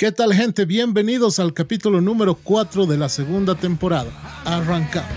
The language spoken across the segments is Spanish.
¿Qué tal gente? Bienvenidos al capítulo número 4 de la segunda temporada. Arrancamos.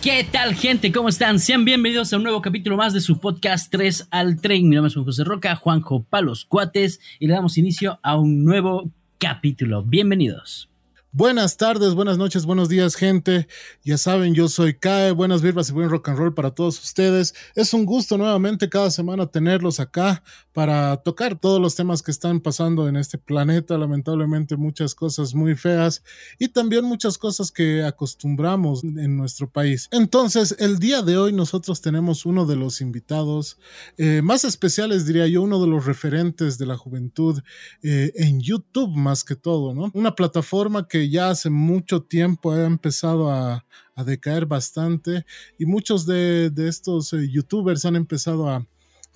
¿Qué tal gente? ¿Cómo están? Sean bienvenidos a un nuevo capítulo más de su podcast 3 al Tren. Mi nombre es Juan José Roca, Juanjo Palos Cuates y le damos inicio a un nuevo capítulo. Bienvenidos. Buenas tardes, buenas noches, buenos días, gente. Ya saben, yo soy Kae. Buenas vibras y buen rock and roll para todos ustedes. Es un gusto nuevamente cada semana tenerlos acá para tocar todos los temas que están pasando en este planeta. Lamentablemente, muchas cosas muy feas y también muchas cosas que acostumbramos en nuestro país. Entonces, el día de hoy nosotros tenemos uno de los invitados eh, más especiales, diría yo, uno de los referentes de la juventud eh, en YouTube, más que todo, ¿no? Una plataforma que ya hace mucho tiempo ha empezado a, decaer bastante y muchos de, estos eh, youtubers han empezado a,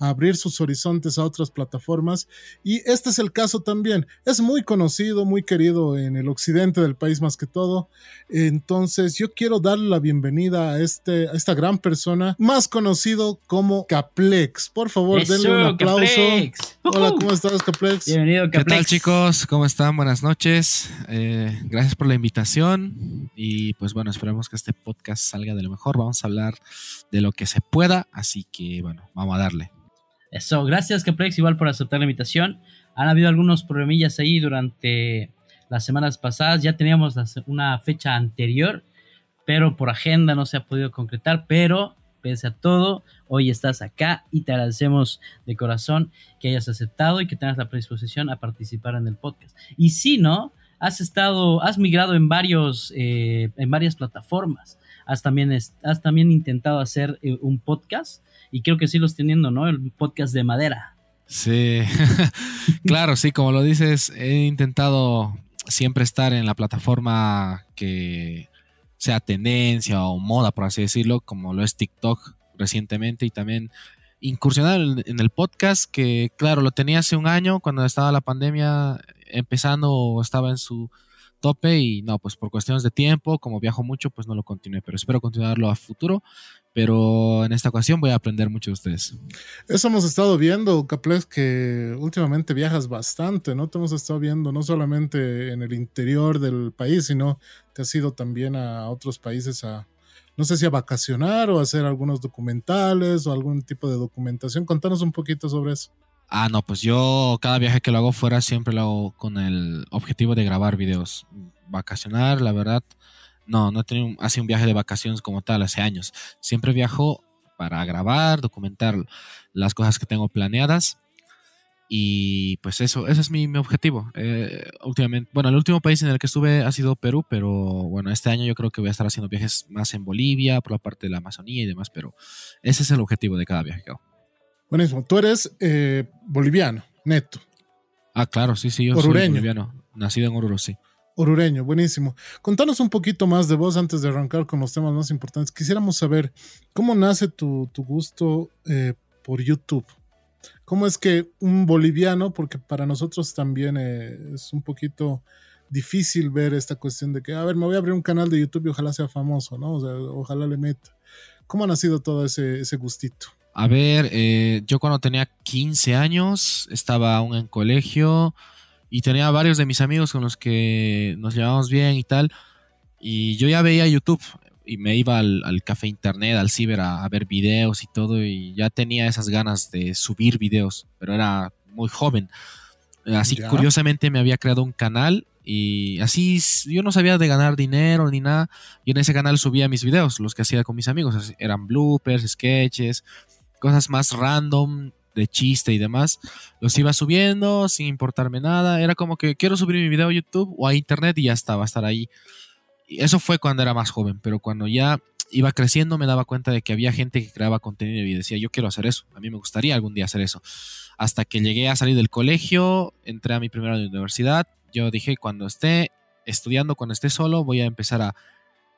abrir sus horizontes a otras plataformas. Y este es el caso también. Es muy conocido, muy querido en el occidente del país más que todo. Entonces yo quiero darle la bienvenida a, este, a esta gran persona, más conocido como Caplex. Por favor, denle un aplauso. Hola, ¿cómo estás, Caplex? Bienvenido, Caplex. ¿Qué tal, chicos? ¿Cómo están? Buenas noches. Eh, gracias por la invitación. Y pues bueno, esperemos que este podcast salga de lo mejor. Vamos a hablar de lo que se pueda. Así que bueno, vamos a darle. Eso, gracias Caprex igual por aceptar la invitación. Han habido algunos problemillas ahí durante las semanas pasadas. Ya teníamos una fecha anterior, pero por agenda no se ha podido concretar. Pero pese a todo, hoy estás acá y te agradecemos de corazón que hayas aceptado y que tengas la predisposición a participar en el podcast. Y si no, has estado, has migrado en varios, eh, en varias plataformas. Has también, has también intentado hacer eh, un podcast y creo que sí los teniendo, ¿no? El podcast de madera. Sí, claro, sí, como lo dices, he intentado siempre estar en la plataforma que sea tendencia o moda, por así decirlo, como lo es TikTok recientemente y también incursionar en el podcast que, claro, lo tenía hace un año cuando estaba la pandemia empezando o estaba en su tope y no, pues por cuestiones de tiempo, como viajo mucho, pues no lo continué, pero espero continuarlo a futuro pero en esta ocasión voy a aprender mucho de ustedes. Eso hemos estado viendo, Caples, que últimamente viajas bastante, ¿no? Te hemos estado viendo no solamente en el interior del país, sino te has ido también a otros países a, no sé si a vacacionar o hacer algunos documentales o algún tipo de documentación. Contanos un poquito sobre eso. Ah, no, pues yo cada viaje que lo hago fuera siempre lo hago con el objetivo de grabar videos. Vacacionar, la verdad, no, no he tenido así un viaje de vacaciones como tal hace años. Siempre viajo para grabar, documentar las cosas que tengo planeadas. Y pues eso, ese es mi, objetivo. Eh, últimamente, bueno, el último país en el que estuve ha sido Perú, pero bueno, este año yo creo que voy a estar haciendo viajes más en Bolivia, por la parte de la Amazonía y demás, pero ese es el objetivo de cada viaje que hago. Buenísimo. Tú eres eh, boliviano, neto. Ah, claro, sí, sí, yo soy boliviano, nacido en Oruro, sí. Orureño, buenísimo. Contanos un poquito más de vos antes de arrancar con los temas más importantes. Quisiéramos saber cómo nace tu, gusto eh, por YouTube. ¿Cómo es que un boliviano, porque para nosotros también eh, es un poquito difícil ver esta cuestión de que, a ver, me voy a abrir un canal de YouTube y ojalá sea famoso, ¿no? O sea, ojalá le meta. ¿Cómo ha nacido todo ese, ese gustito? A ver, eh, yo cuando tenía 15 años, estaba aún en colegio, y tenía varios de mis amigos con los que nos llevábamos bien y tal. Y yo ya veía YouTube y me iba al, café internet, al ciber a, ver videos y todo. Y ya tenía esas ganas de subir videos, pero era muy joven. Así curiosamente me había creado un canal y así yo no sabía de ganar dinero ni nada. Y en ese canal subía mis videos, los que hacía con mis amigos. Eran bloopers, sketches, cosas más random de chiste y demás, los iba subiendo sin importarme nada. Era como que quiero subir mi video a YouTube o a internet y ya estaba, estar ahí. Y eso fue cuando era más joven, pero cuando ya iba creciendo me daba cuenta de que había gente que creaba contenido y decía, yo quiero hacer eso, a mí me gustaría algún día hacer eso. Hasta que llegué a salir del colegio, entré a mi primera universidad, yo dije, cuando esté estudiando, cuando esté solo, voy a empezar a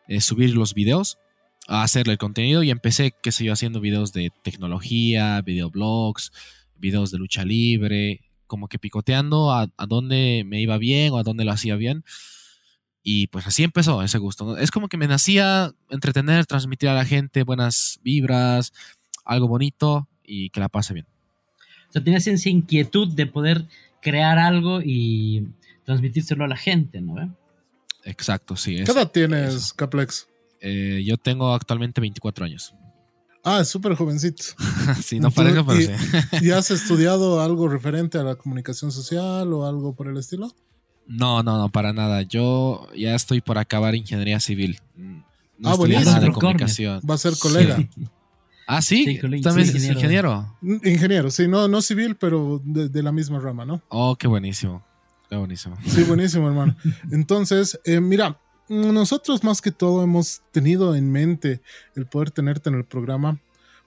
eh, subir los videos a hacerle el contenido y empecé, qué sé yo, haciendo videos de tecnología, videoblogs, videos de lucha libre, como que picoteando a, dónde me iba bien o a dónde lo hacía bien. Y pues así empezó ese gusto. Es como que me nacía entretener, transmitir a la gente buenas vibras, algo bonito y que la pase bien. O sea, tienes esa inquietud de poder crear algo y transmitírselo a la gente, ¿no? Exacto, sí. ¿Qué edad tienes, Caplex? Eh, yo tengo actualmente 24 años. Ah, súper jovencito. sí, no parece, pero sí. ¿Y has estudiado algo referente a la comunicación social o algo por el estilo? No, no, no, para nada. Yo ya estoy por acabar ingeniería civil. No ah, buenísimo. de comunicación. Va a ser colega. Ah, sí, también es ingeniero. Ingeniero, sí, no, no civil, pero de, la misma rama, ¿no? Oh, qué buenísimo. Qué buenísimo. Sí, buenísimo, hermano. Entonces, eh, mira, nosotros más que todo hemos tenido en mente el poder tenerte en el programa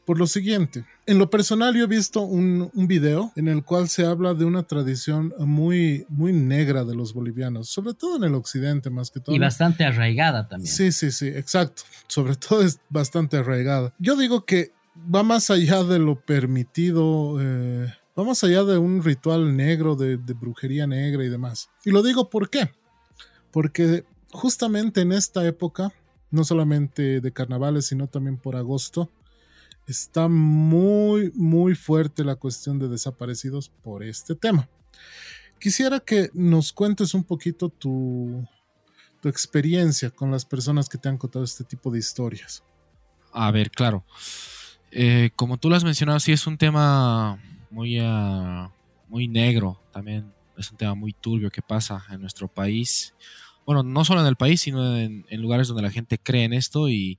por lo siguiente. En lo personal yo he visto un, un, video en el cual se habla de una tradición muy, muy negra de los bolivianos, sobre todo en el occidente más que todo. Y bastante arraigada también. Sí, sí, sí, exacto. Sobre todo es bastante arraigada. Yo digo que va más allá de lo permitido. Eh, va más allá de un ritual negro, de, de brujería negra y demás. Y lo digo por qué. Porque justamente en esta época, no solamente de carnavales, sino también por agosto, está muy, muy fuerte la cuestión de desaparecidos por este tema. Quisiera que nos cuentes un poquito tu, experiencia con las personas que te han contado este tipo de historias. A ver, claro. Eh, como tú lo has mencionado, sí es un tema muy, uh, muy negro, también es un tema muy turbio que pasa en nuestro país. Bueno, no solo en el país, sino en, en lugares donde la gente cree en esto y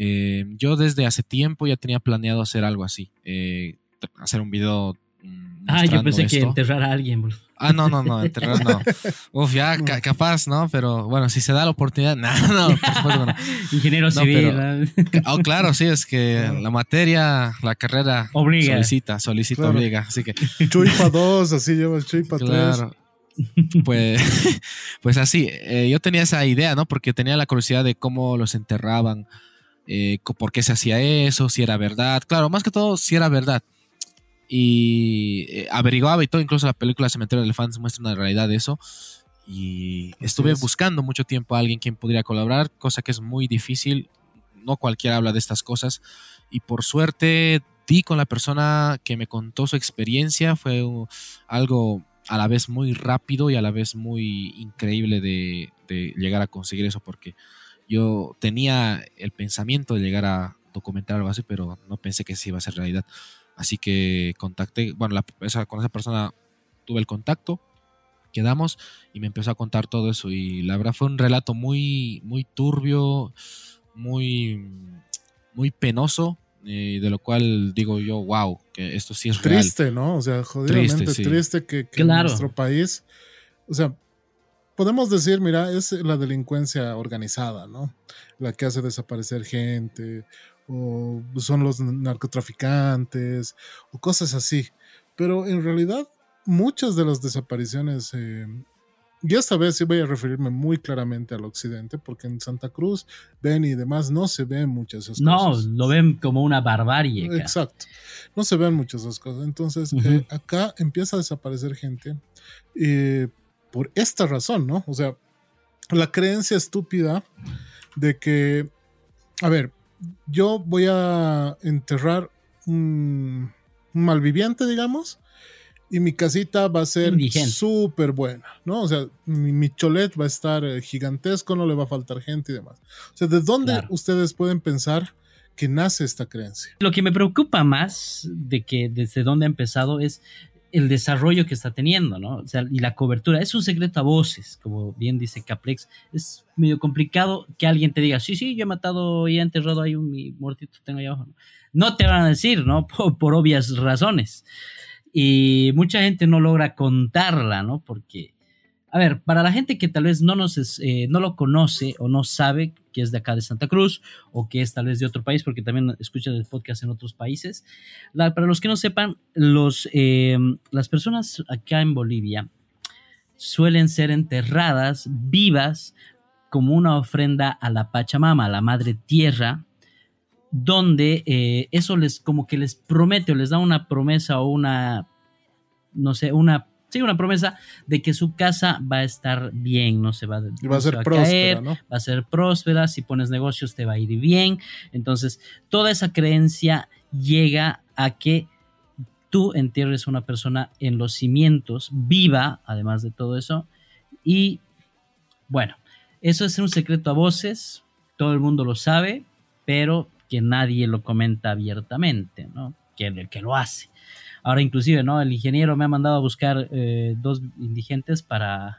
eh, yo desde hace tiempo ya tenía planeado hacer algo así, eh, hacer un video. Mm, ah, yo pensé que enterrar a alguien. Bro. Ah, no, no, no, enterrar no. Uf, ya capaz, ¿no? Pero bueno, si se da la oportunidad, no, no, por supuesto no. Ingeniero civil. oh, claro, sí, es que la materia, la carrera obliga. solicita, solicita, obliga. Así que. Chuy para dos, así llevas Chuy para claro. Pues, pues así, eh, yo tenía esa idea, ¿no? Porque tenía la curiosidad de cómo los enterraban, eh, por qué se hacía eso, si era verdad. Claro, más que todo, si era verdad. Y eh, averiguaba y todo, incluso la película Cementerio de Elefantes muestra una realidad de eso. Y estuve buscando mucho tiempo a alguien quien podría colaborar, cosa que es muy difícil. No cualquiera habla de estas cosas. Y por suerte di con la persona que me contó su experiencia. Fue algo a la vez muy rápido y a la vez muy increíble de, llegar a conseguir eso, porque yo tenía el pensamiento de llegar a documentar algo así, pero no pensé que se iba a ser realidad. Así que contacté, bueno, con esa persona tuve el contacto, quedamos y me empezó a contar todo eso. Y la verdad fue un relato muy, muy turbio, muy, muy penoso, eh, de lo cual digo yo, wow, que esto sí es real. Triste, ¿no? O sea, jodidamente triste, triste que, en nuestro país, o sea, podemos decir, mira, es la delincuencia organizada, ¿no? La que hace desaparecer gente, o son los narcotraficantes, o cosas así. Pero en realidad, muchas de las desapariciones, eh, y esta vez sí voy a referirme muy claramente al occidente, porque en Santa Cruz, Beni y demás no se ven muchas esas cosas. No, lo ven como una barbarie. Exacto, no se ven muchas esas cosas. Entonces, eh, acá empieza a desaparecer gente. Eh, por esta razón, ¿no? O sea, la creencia estúpida de que, a ver, yo voy a enterrar un, malviviente, digamos, y mi casita va a ser súper buena, ¿no? O sea, mi, cholet va a estar eh, gigantesco, no le va a faltar gente y demás. O sea, ¿de dónde ustedes pueden pensar que nace esta creencia? Lo que me preocupa más de que desde dónde ha empezado es el desarrollo que está teniendo, ¿no? O sea, y la cobertura. Es un secreto a voces, como bien dice Caplex. Es medio complicado que alguien te diga, sí, sí, yo he matado y he enterrado ahí un mi muertito tengo ahí abajo. No te van a decir, ¿no? Por, obvias razones. Y mucha gente no logra contarla, ¿no? Porque a ver, para la gente que tal vez no, nos eh, no lo conoce o no sabe que es de acá de Santa Cruz o que es tal vez de otro país, porque también escucha el podcast en otros países, para los que no sepan, los, em, las personas acá en Bolivia suelen ser enterradas vivas como una ofrenda a la Pachamama, a la Madre Tierra, donde eh, eso les como que les promete o les da una promesa o una, no sé, una sí, una promesa de que su casa va a estar bien, no se va, va a ser próspera, ¿no? va a ser próspera, si pones negocios te va a ir bien. Entonces, toda esa creencia llega a que tú entierres a una persona en los cimientos, viva, además de todo eso. Y bueno, eso es un secreto a voces, todo el mundo lo sabe, pero que nadie lo comenta abiertamente, ¿no? Que, que lo hace. Ahora inclusive, ¿no? El ingeniero me ha mandado a buscar eh, dos indigentes para,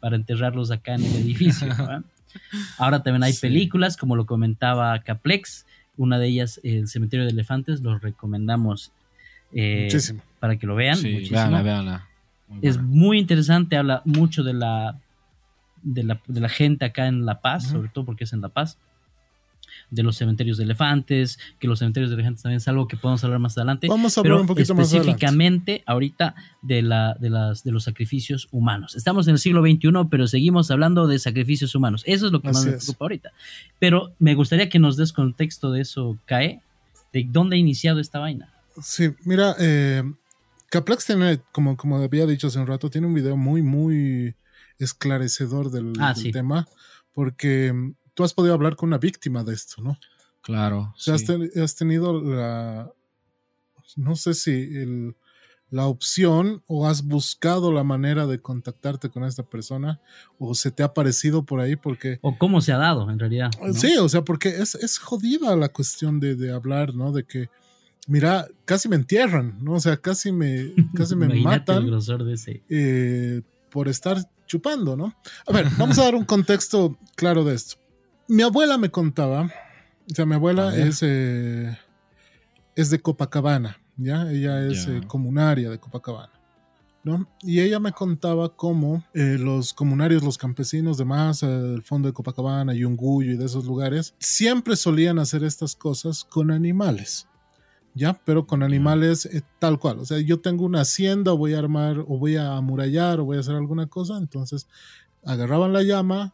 para enterrarlos acá en el edificio. Ahora también hay películas, como lo comentaba Caplex, una de ellas, El Cementerio de Elefantes, los recomendamos eh, para que lo vean. Sí, véanla, es muy interesante, habla mucho de la, de la, de la gente acá en La Paz, sobre todo porque es en La Paz de los cementerios de elefantes, que los cementerios de elefantes también es algo que podemos hablar más adelante. Vamos a hablar un poquito más Específicamente ahorita de, la, de, las, de los sacrificios humanos. Estamos en el siglo XXI, pero seguimos hablando de sacrificios humanos. Eso es lo que más me preocupa ahorita. Pero me gustaría que nos des contexto de eso, Cae, de dónde ha iniciado esta vaina. Sí, mira, eh, Caplex tiene, como, como había dicho hace un rato, tiene un video muy, muy esclarecedor del, ah, tema, porque tú has podido hablar con una víctima de esto, ¿no? Claro. O sea, has, tenido la, no sé si la opción o has buscado la manera de contactarte con esta persona o se te ha parecido por ahí porque... O cómo se ha dado en realidad. Sí, o sea, porque es, es jodida la cuestión de, hablar, ¿no? De que, mira, casi me entierran, ¿no? O sea, casi me, casi me matan. El grosor de ese. Eh, por estar chupando, ¿no? A ver, vamos a dar un contexto claro de esto mi abuela me contaba, o sea, mi abuela es, eh, es de Copacabana, ¿ya? Ella es eh, comunaria de Copacabana, ¿no? Y ella me contaba cómo eh, los comunarios, los campesinos de más, el fondo de Copacabana, Yunguyo y de esos lugares, siempre solían hacer estas cosas con animales. ¿ya? Pero con animales tal cual. O sea, yo tengo una hacienda, voy a armar, o voy a amurallar, o voy a hacer alguna cosa, entonces agarraban la llama,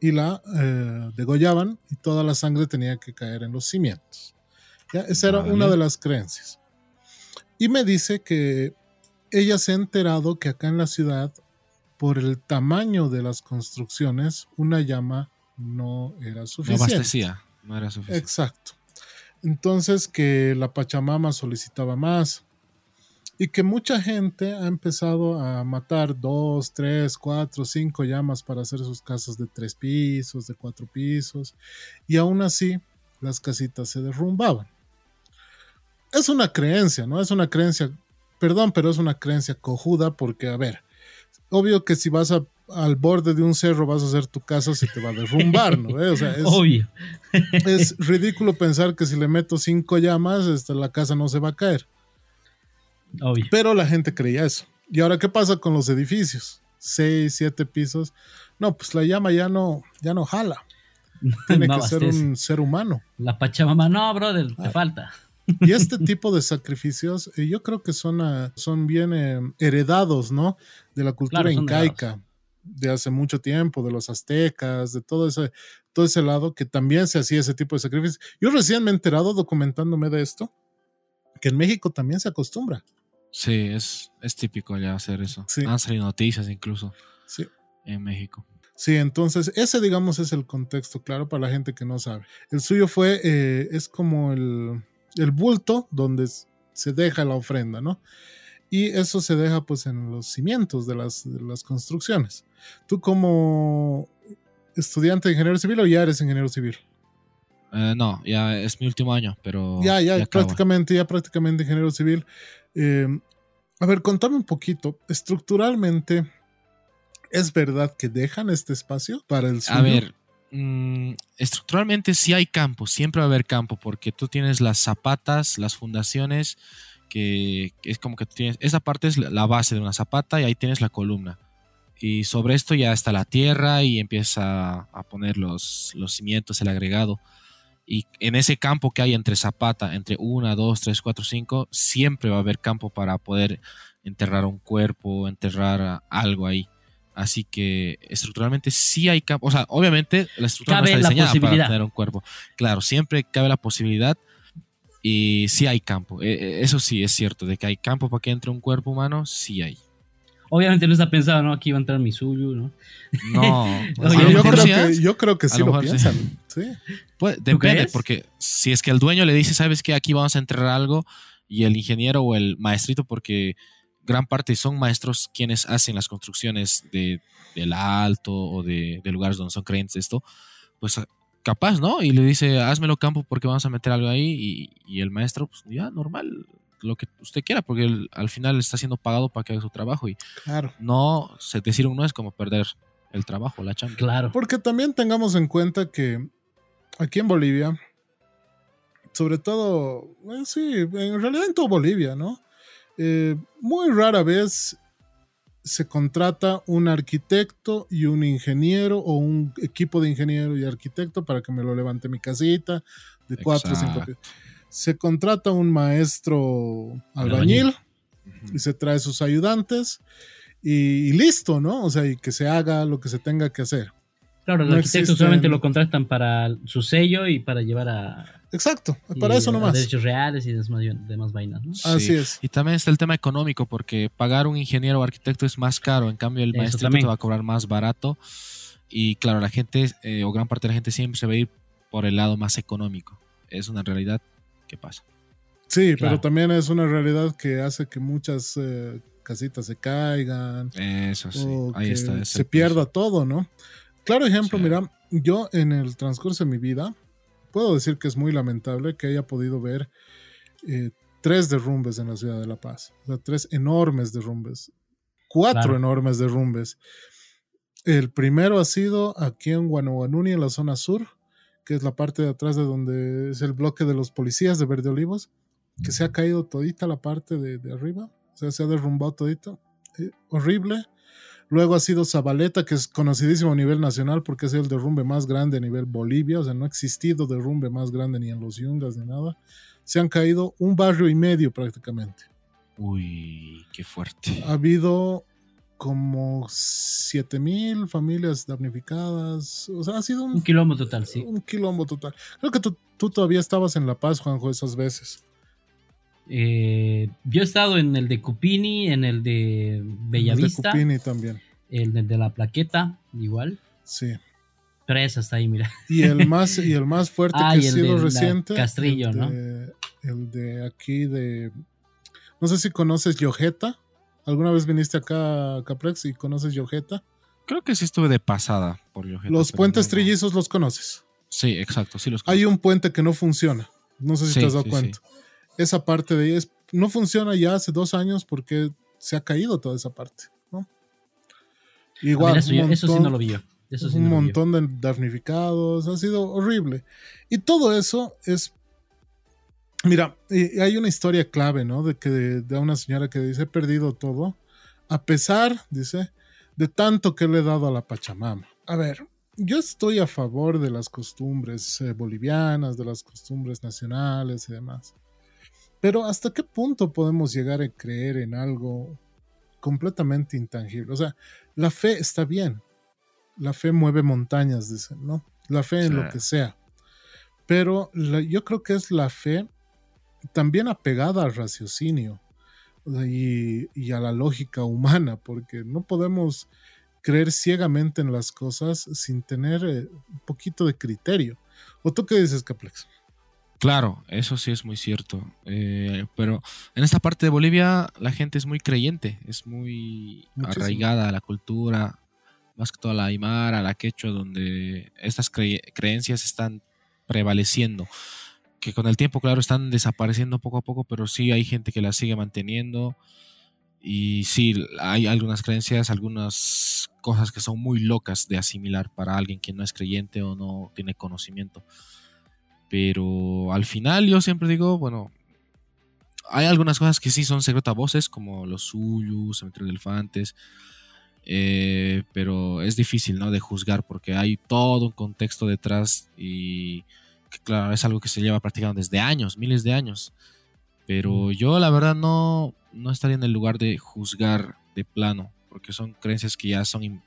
y la eh, degollaban y toda la sangre tenía que caer en los cimientos. ¿Ya? Esa era una de las creencias. Y me dice que ella se ha enterado que acá en la ciudad, por el tamaño de las construcciones, una llama no era suficiente. No abastecía, no era suficiente. Exacto. Entonces que la Pachamama solicitaba más, y que mucha gente ha empezado a matar dos, tres, cuatro, cinco llamas para hacer sus casas de tres pisos, de cuatro pisos, y aún así las casitas se derrumbaban. Es una creencia, ¿no? Es una creencia, perdón, pero es una creencia cojuda porque, a ver, obvio que si vas al borde de un cerro vas a hacer tu casa se te va a derrumbar, ¿no? O sea, es, obvio. es ridículo pensar que si le meto cinco llamas, este, la casa no se va a caer. Pero la gente creía eso. ¿Y ahora qué pasa con los edificios? Seis, siete pisos. No, pues la llama ya no, ya no jala. Tiene que ser un ser humano. La Pachamama, no, brother, te ah. falta. Y este tipo de sacrificios, eh, yo creo que son, ah, son bien eh, heredados, ¿no? De la cultura incaica, de hace mucho tiempo, de los aztecas, de todo ese, todo ese lado que también se hacía ese tipo de sacrificios. Yo recién me he enterado documentándome de esto, que en México también se acostumbra. Sí, es, es típico ya hacer eso. Han salido noticias incluso sí. en México. Sí, entonces ese digamos es el contexto claro para la gente que no sabe. El suyo fue, eh, es como el, el, bulto donde se deja la ofrenda, ¿no? Y eso se deja pues en los cimientos de las, de las construcciones. Tú como estudiante de ingeniero civil o ya eres ingeniero civil? Eh, no, ya es mi último año, pero... Ya, ya, prácticamente, ya prácticamente ingeniero civil. Eh, a ver, contame un poquito. Estructuralmente, ¿es verdad que dejan este espacio para el sueño? A ver, mm, estructuralmente sí hay campo, siempre va a haber campo, porque tú tienes las zapatas, las fundaciones, que, es como que tú tienes, esa parte es la base de una zapata y ahí tienes la columna. Y sobre esto ya está la tierra y empieza a poner los, los cimientos, el agregado. Y en ese campo que hay entre Zapata, entre 1, 2, 3, 4, 5, siempre va a haber campo para poder enterrar un cuerpo, enterrar algo ahí. Así que estructuralmente sí hay campo. O sea, obviamente la estructura no está diseñada para tener un cuerpo. Claro, siempre cabe la posibilidad y sí hay campo. E, e, eso sí es cierto, de que hay campo para que entre un cuerpo humano, sí hay. Obviamente no está pensado, ¿no? Aquí va a entrar mi suyo, ¿no? No, yo, creo que, yo creo que A sí lo lo, mejor sí. piensan. Sí. Pues, depende, porque si es que el dueño le dice, sabes que aquí vamos a entrar algo, y el ingeniero o el maestrito, porque gran parte son maestros quienes hacen las construcciones de, del alto o de, de lugares donde son creyentes esto, pues capaz, ¿no? Y le dice, házmelo campo porque vamos a meter algo ahí, y, y el maestro, pues ya, normal, lo que usted quiera, porque él, al final está siendo pagado para que haga su trabajo, y Claro. no, se, decir un no es como perder el trabajo, la chamba. Claro. Porque también tengamos en cuenta que aquí en Bolivia, sobre todo, eh, sí, en realidad en toda Bolivia, ¿no? Eh, muy rara vez se contrata un arquitecto y un ingeniero o un equipo de ingeniero y arquitecto para que me lo levante mi casita de cuatro o cinco Exacto. Se contrata un maestro albañil y se trae sus ayudantes y, y listo, ¿no? O sea, y que se haga lo que se tenga que hacer. Claro, los no arquitectos existen- solamente lo contratan para su sello y para llevar a. Exacto, para y eso nomás. derechos reales y demás, demás vainas, ¿no? Así Sí. es. Y también está el tema económico, porque pagar un ingeniero o arquitecto es más caro, en cambio el Eso maestro también. te va a cobrar más barato. Y claro, la gente, eh, o gran parte de la gente siempre se va a ir por el lado más económico. Es una realidad que pasa. Sí, Claro. pero también es una realidad que hace que muchas eh, casitas se caigan Eso sí, o ahí que está. es se pierda todo, ¿no? Claro ejemplo, Sí. mira, yo en el transcurso de mi vida puedo decir que es muy lamentable que haya podido ver eh, tres derrumbes en la ciudad de La Paz. O sea, tres enormes derrumbes. Cuatro Claro. enormes derrumbes. El primero ha sido aquí en Guanaguanuni, en la zona sur, que es la parte de atrás de donde es el bloque de los policías de Verde Olivos, que se ha caído todita la parte de, de arriba. O sea, se ha derrumbado todito. Eh, horrible. Luego ha sido Zabaleta, que es conocidísimo a nivel nacional porque es el derrumbe más grande a nivel Bolivia. O sea, no ha existido derrumbe más grande ni en los Yungas ni nada. Se han caído un barrio y medio prácticamente. Uy, qué fuerte. Ha habido como 7000 familias damnificadas. O sea, ha sido Un un, quilombo total, sí. un quilombo total. Creo que tú, tú todavía estabas en La Paz, Juanjo, esas veces. Eh, yo he estado en el de Cupini, en el de Los de Bellavista, Cupini también. el de, de la Plaqueta, igual. Sí. Tres hasta ahí, mira. Y el más, y el más fuerte Ah, que ha el sido de reciente. Castrillo, el ¿no? de, El de aquí de. No sé si conoces Yojeta. ¿Alguna vez viniste acá a Caprex y conoces Yojeta? Creo que sí estuve de pasada por Yojeta, Los puentes no- trillizos los conoces. Sí, exacto, sí los Hay un puente que no funciona. No sé si Sí, te has dado sí, cuenta. Esa parte de ahí es, no funciona ya hace dos años porque se ha caído toda esa parte. Igual, ver, eso, un yo- eso sí no lo vi yo. Eso sí un no lo vi yo. montón de damnificados, ha sido horrible. Y todo eso es... Mira, y hay una historia clave, ¿no? De que de, una señora que dice, he perdido todo, a pesar, dice, de tanto que le he dado a la Pachamama. A ver, yo estoy a favor de las costumbres eh, bolivianas, de las costumbres nacionales y demás. Pero ¿hasta qué punto podemos llegar a creer en algo completamente intangible? O sea, la fe está bien, la fe mueve montañas, dicen, ¿no? La fe en Sí. lo que sea. Pero la- yo creo que es la fe también apegada al raciocinio y, y a la lógica humana, porque no podemos creer ciegamente en las cosas sin tener eh, un poquito de criterio. ¿O tú qué dices, Caplex? Claro, eso sí es muy cierto. Eh, pero en esta parte de Bolivia la gente es muy creyente, es muy Muchísimo. arraigada a la cultura, más que todo a la aymara, a la quechua, donde estas cre- creencias están prevaleciendo. Que con el tiempo, claro, están desapareciendo poco a poco, pero sí hay gente que las sigue manteniendo. Y sí, hay algunas creencias, algunas cosas que son muy locas de asimilar para alguien que no es creyente o no tiene conocimiento. Pero al final yo siempre digo, bueno, hay algunas cosas que sí son secreto a voces, como los suyos, cementerio de elefantes. eh, pero es difícil, ¿no? De juzgar porque hay todo un contexto detrás y que, claro, es algo que se lleva practicando desde años, miles de años. Pero yo la verdad no, no estaría en el lugar de juzgar de plano, porque son creencias que ya son,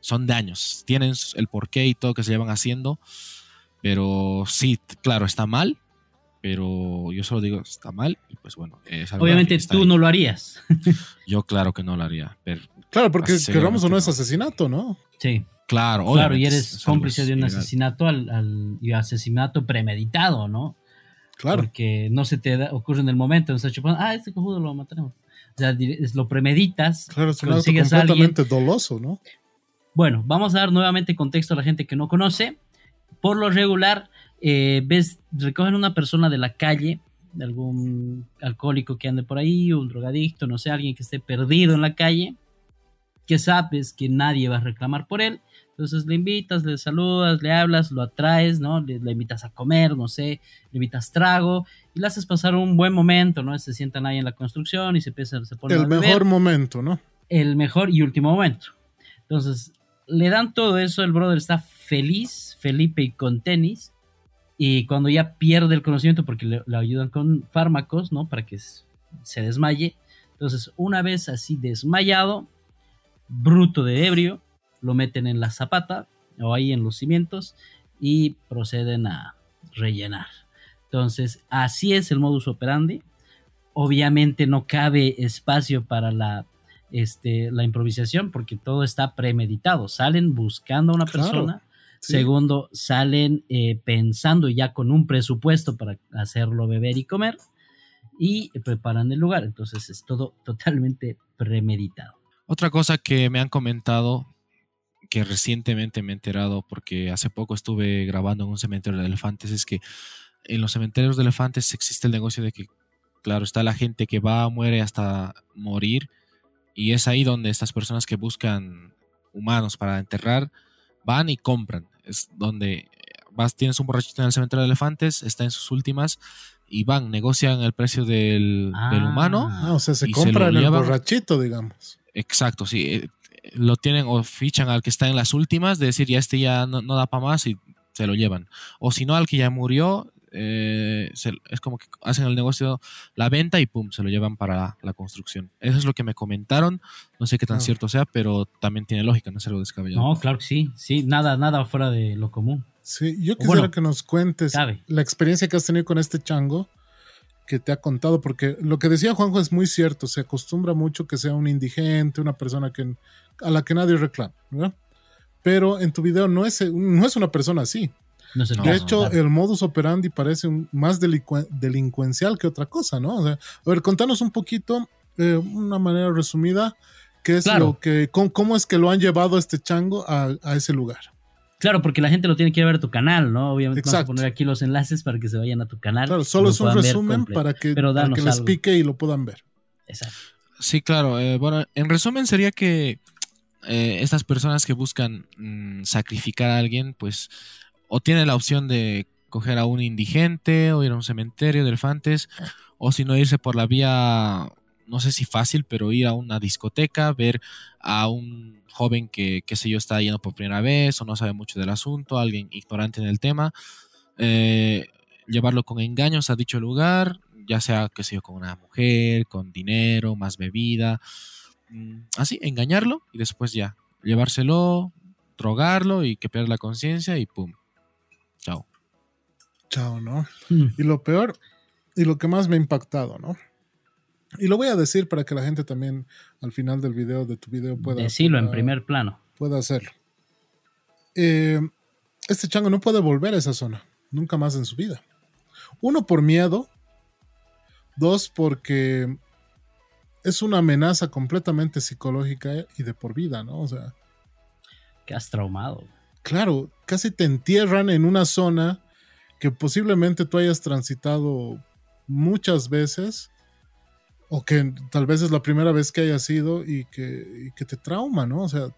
son de años, tienen el porqué y todo que se llevan haciendo, pero sí, claro, está mal, pero yo solo digo, está mal, y pues bueno. es algo Obviamente tú ahí. no lo harías. Yo claro que no lo haría, pero Claro, porque queramos o no es asesinato, ¿no? Sí, claro, claro, y es- eres cómplice de un asesinato al, al- y asesinato premeditado, ¿no? Claro. Porque no se te da- ocurre en el momento, no estás chupando, ah, este cojudo lo mataremos. O sea, lo premeditas, Claro, es un acto completamente doloso, ¿no? Bueno, vamos a dar nuevamente contexto a la gente que no conoce. Por lo regular, eh, ves, recogen una persona de la calle, de algún alcohólico que ande por ahí, un drogadicto, no sé, alguien que esté perdido en la calle, que sabes que nadie va a reclamar por él. Entonces le invitas, le saludas, le hablas, lo atraes, ¿no? Le, le invitas a comer, no sé, le invitas trago y le haces pasar un buen momento, ¿no? Se sientan ahí en la construcción y se empiezan, se ponen El a beber mejor momento, ¿no? el mejor y último momento. Entonces, le dan todo eso, el brother está feliz, Felipe y con tenis, y cuando ya pierde el conocimiento, porque le, le ayudan con fármacos, ¿no? Para que se desmaye. Entonces, una vez así desmayado, bruto de ebrio, lo meten en la zapata o ahí en los cimientos y proceden a rellenar. Entonces, así es el modus operandi. Obviamente no cabe espacio para la, este, la improvisación porque todo está premeditado. Salen buscando a una Claro, persona. sí. Segundo, salen eh, pensando ya con un presupuesto para hacerlo beber y comer. Y preparan el lugar. Entonces es todo totalmente premeditado. Otra cosa que me han comentado, que recientemente me he enterado, porque hace poco estuve grabando en un cementerio de elefantes, es que en los cementerios de elefantes existe el negocio de que, claro, está la gente que va, muere hasta morir, y es ahí donde estas personas que buscan humanos para enterrar van y compran. Es donde vas, tienes un borrachito en el cementerio de elefantes, está en sus últimas, y van, negocian el precio del, del humano. Ah, o sea, se Y se compra lo en el llevan. borrachito, digamos. Exacto, sí. Lo tienen o fichan al que está en las últimas, de decir, ya este ya no, no da para más y se lo llevan. O si no, al que ya murió, eh, se- es como que hacen el negocio, la venta y pum, se lo llevan para la, la construcción. Eso es lo que me comentaron. No sé qué tan cierto sea, pero también tiene lógica, no es algo descabellado. No, claro que sí. Sí, nada, nada fuera de lo común. Sí, yo quisiera bueno, que nos cuentes cabe. la experiencia que has tenido con este chango que te ha contado, porque lo que decía Juanjo es muy cierto, se acostumbra mucho que sea un indigente, una persona que, a la que nadie reclama, ¿verdad? Pero en tu video no es, no es una persona así. No De qué hecho, hacer. el modus operandi parece un- más delicuen- delincuencial que otra cosa, ¿no? O sea, a ver, contanos un poquito, eh, una manera resumida, qué es Claro. lo que, cómo, cómo es que lo han llevado a este chango a, a ese lugar. Claro, porque la gente lo tiene que ir a ver a tu canal, ¿no? Obviamente vamos a Exacto. poner aquí los enlaces para que se vayan a tu canal. Claro, solo lo es un resumen para que, Pero para que les pique y lo puedan ver. Exacto. Sí, claro. eh, bueno, en resumen sería que eh, estas personas que buscan mm, sacrificar a alguien, pues o tienen la opción de coger a un indigente o ir a un cementerio de elefantes, o si no irse por la vía, no sé si fácil, pero ir a una discoteca, ver a un joven que, qué sé yo, está yendo por primera vez o no sabe mucho del asunto, alguien ignorante en el tema, eh, llevarlo con engaños a dicho lugar, ya sea, qué sé yo, con una mujer, con dinero, más bebida, así, engañarlo y después ya, llevárselo, drogarlo y que pierda la conciencia y pum, chao. Chao, ¿no? Mm. Y lo peor, y lo que más me ha impactado, ¿no? Y lo voy a decir para que la gente también al final del video, de tu video, pueda, Decirlo en primer plano. pueda hacerlo. Eh, este chango no puede volver a esa zona, nunca más en su vida. Uno, por miedo. Dos, porque es una amenaza completamente psicológica y de por vida, ¿no? O sea, Que has traumado. claro, casi te entierran en una zona que posiblemente tú hayas transitado muchas veces o que tal vez es la primera vez que hayas ido y que, y que te trauma, ¿no? O sea,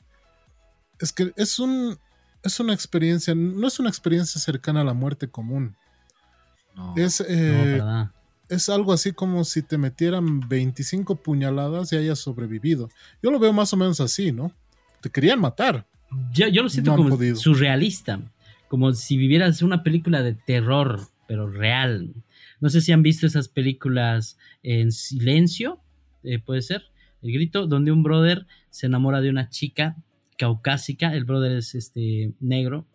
es que es un es una experiencia, no es una experiencia cercana a la muerte común. No. Es, No, eh. Es algo así como si te metieran 25 puñaladas y hayas sobrevivido. Yo lo veo más o menos así, ¿no? Te querían matar. Yo, yo lo siento no como podido. surrealista. Como si vivieras una película de terror, pero real. No sé si han visto esas películas en silencio, eh, puede ser, el grito, donde un brother se enamora de una chica caucásica, el brother es este negro,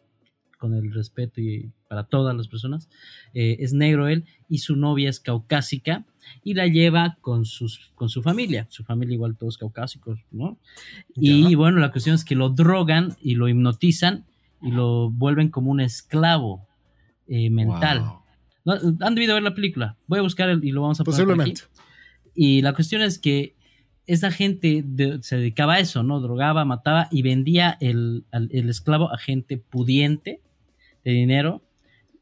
con el respeto y para todas las personas. Eh, es negro él y su novia es caucásica y la lleva con, sus, con su familia. Su familia igual todos caucásicos, ¿no? Y bueno, la cuestión es que lo drogan y lo hipnotizan y lo vuelven como un esclavo eh, mental. Han debido ver la película. Voy a buscar el, y lo vamos a poner Posiblemente. Y la cuestión es que esa gente se dedicaba a eso, ¿no? Drogaba, mataba y vendía el, el esclavo a gente pudiente de dinero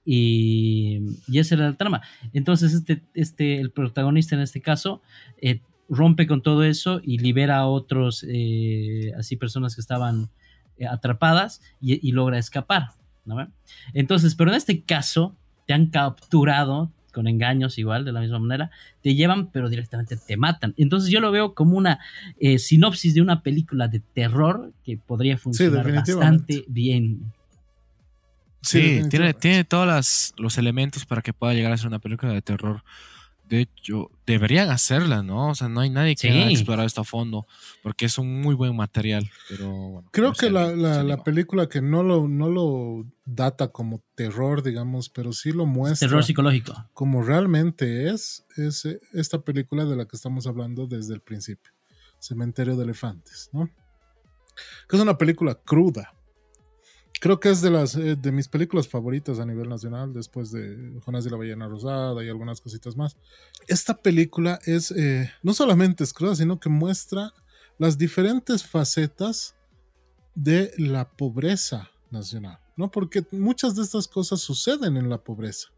y, y esa era la trama. Entonces, este, este, el protagonista en este caso eh, rompe con todo eso y libera a otros, eh, así personas que estaban eh, atrapadas y, logra escapar. Entonces, pero en este caso, te han capturado con engaños igual, de la misma manera, te llevan, pero directamente te matan. Entonces yo lo veo como una sinopsis de una película de terror que podría funcionar bastante bien. Sí, tiene, tiene todos los elementos para que pueda llegar a ser una película de terror. De hecho, deberían hacerla, ¿no? O sea, no hay nadie que haya explorado esto a fondo, porque es un muy buen material. Pero Creo que la, película que no lo, no lo data como terror, digamos, pero sí lo muestra. Terror psicológico. Como realmente es, es eh, esta película de la que estamos hablando desde el principio: Cementerio de Elefantes, ¿no? Que es una película cruda, creo que es de las eh, de mis películas favoritas a nivel nacional, después de Jonás de la Ballena Rosada y algunas cositas más. Esta película es eh, no solamente es cruda, sino que muestra las diferentes facetas de la pobreza nacional, ¿no? Porque muchas de estas cosas suceden en la pobreza,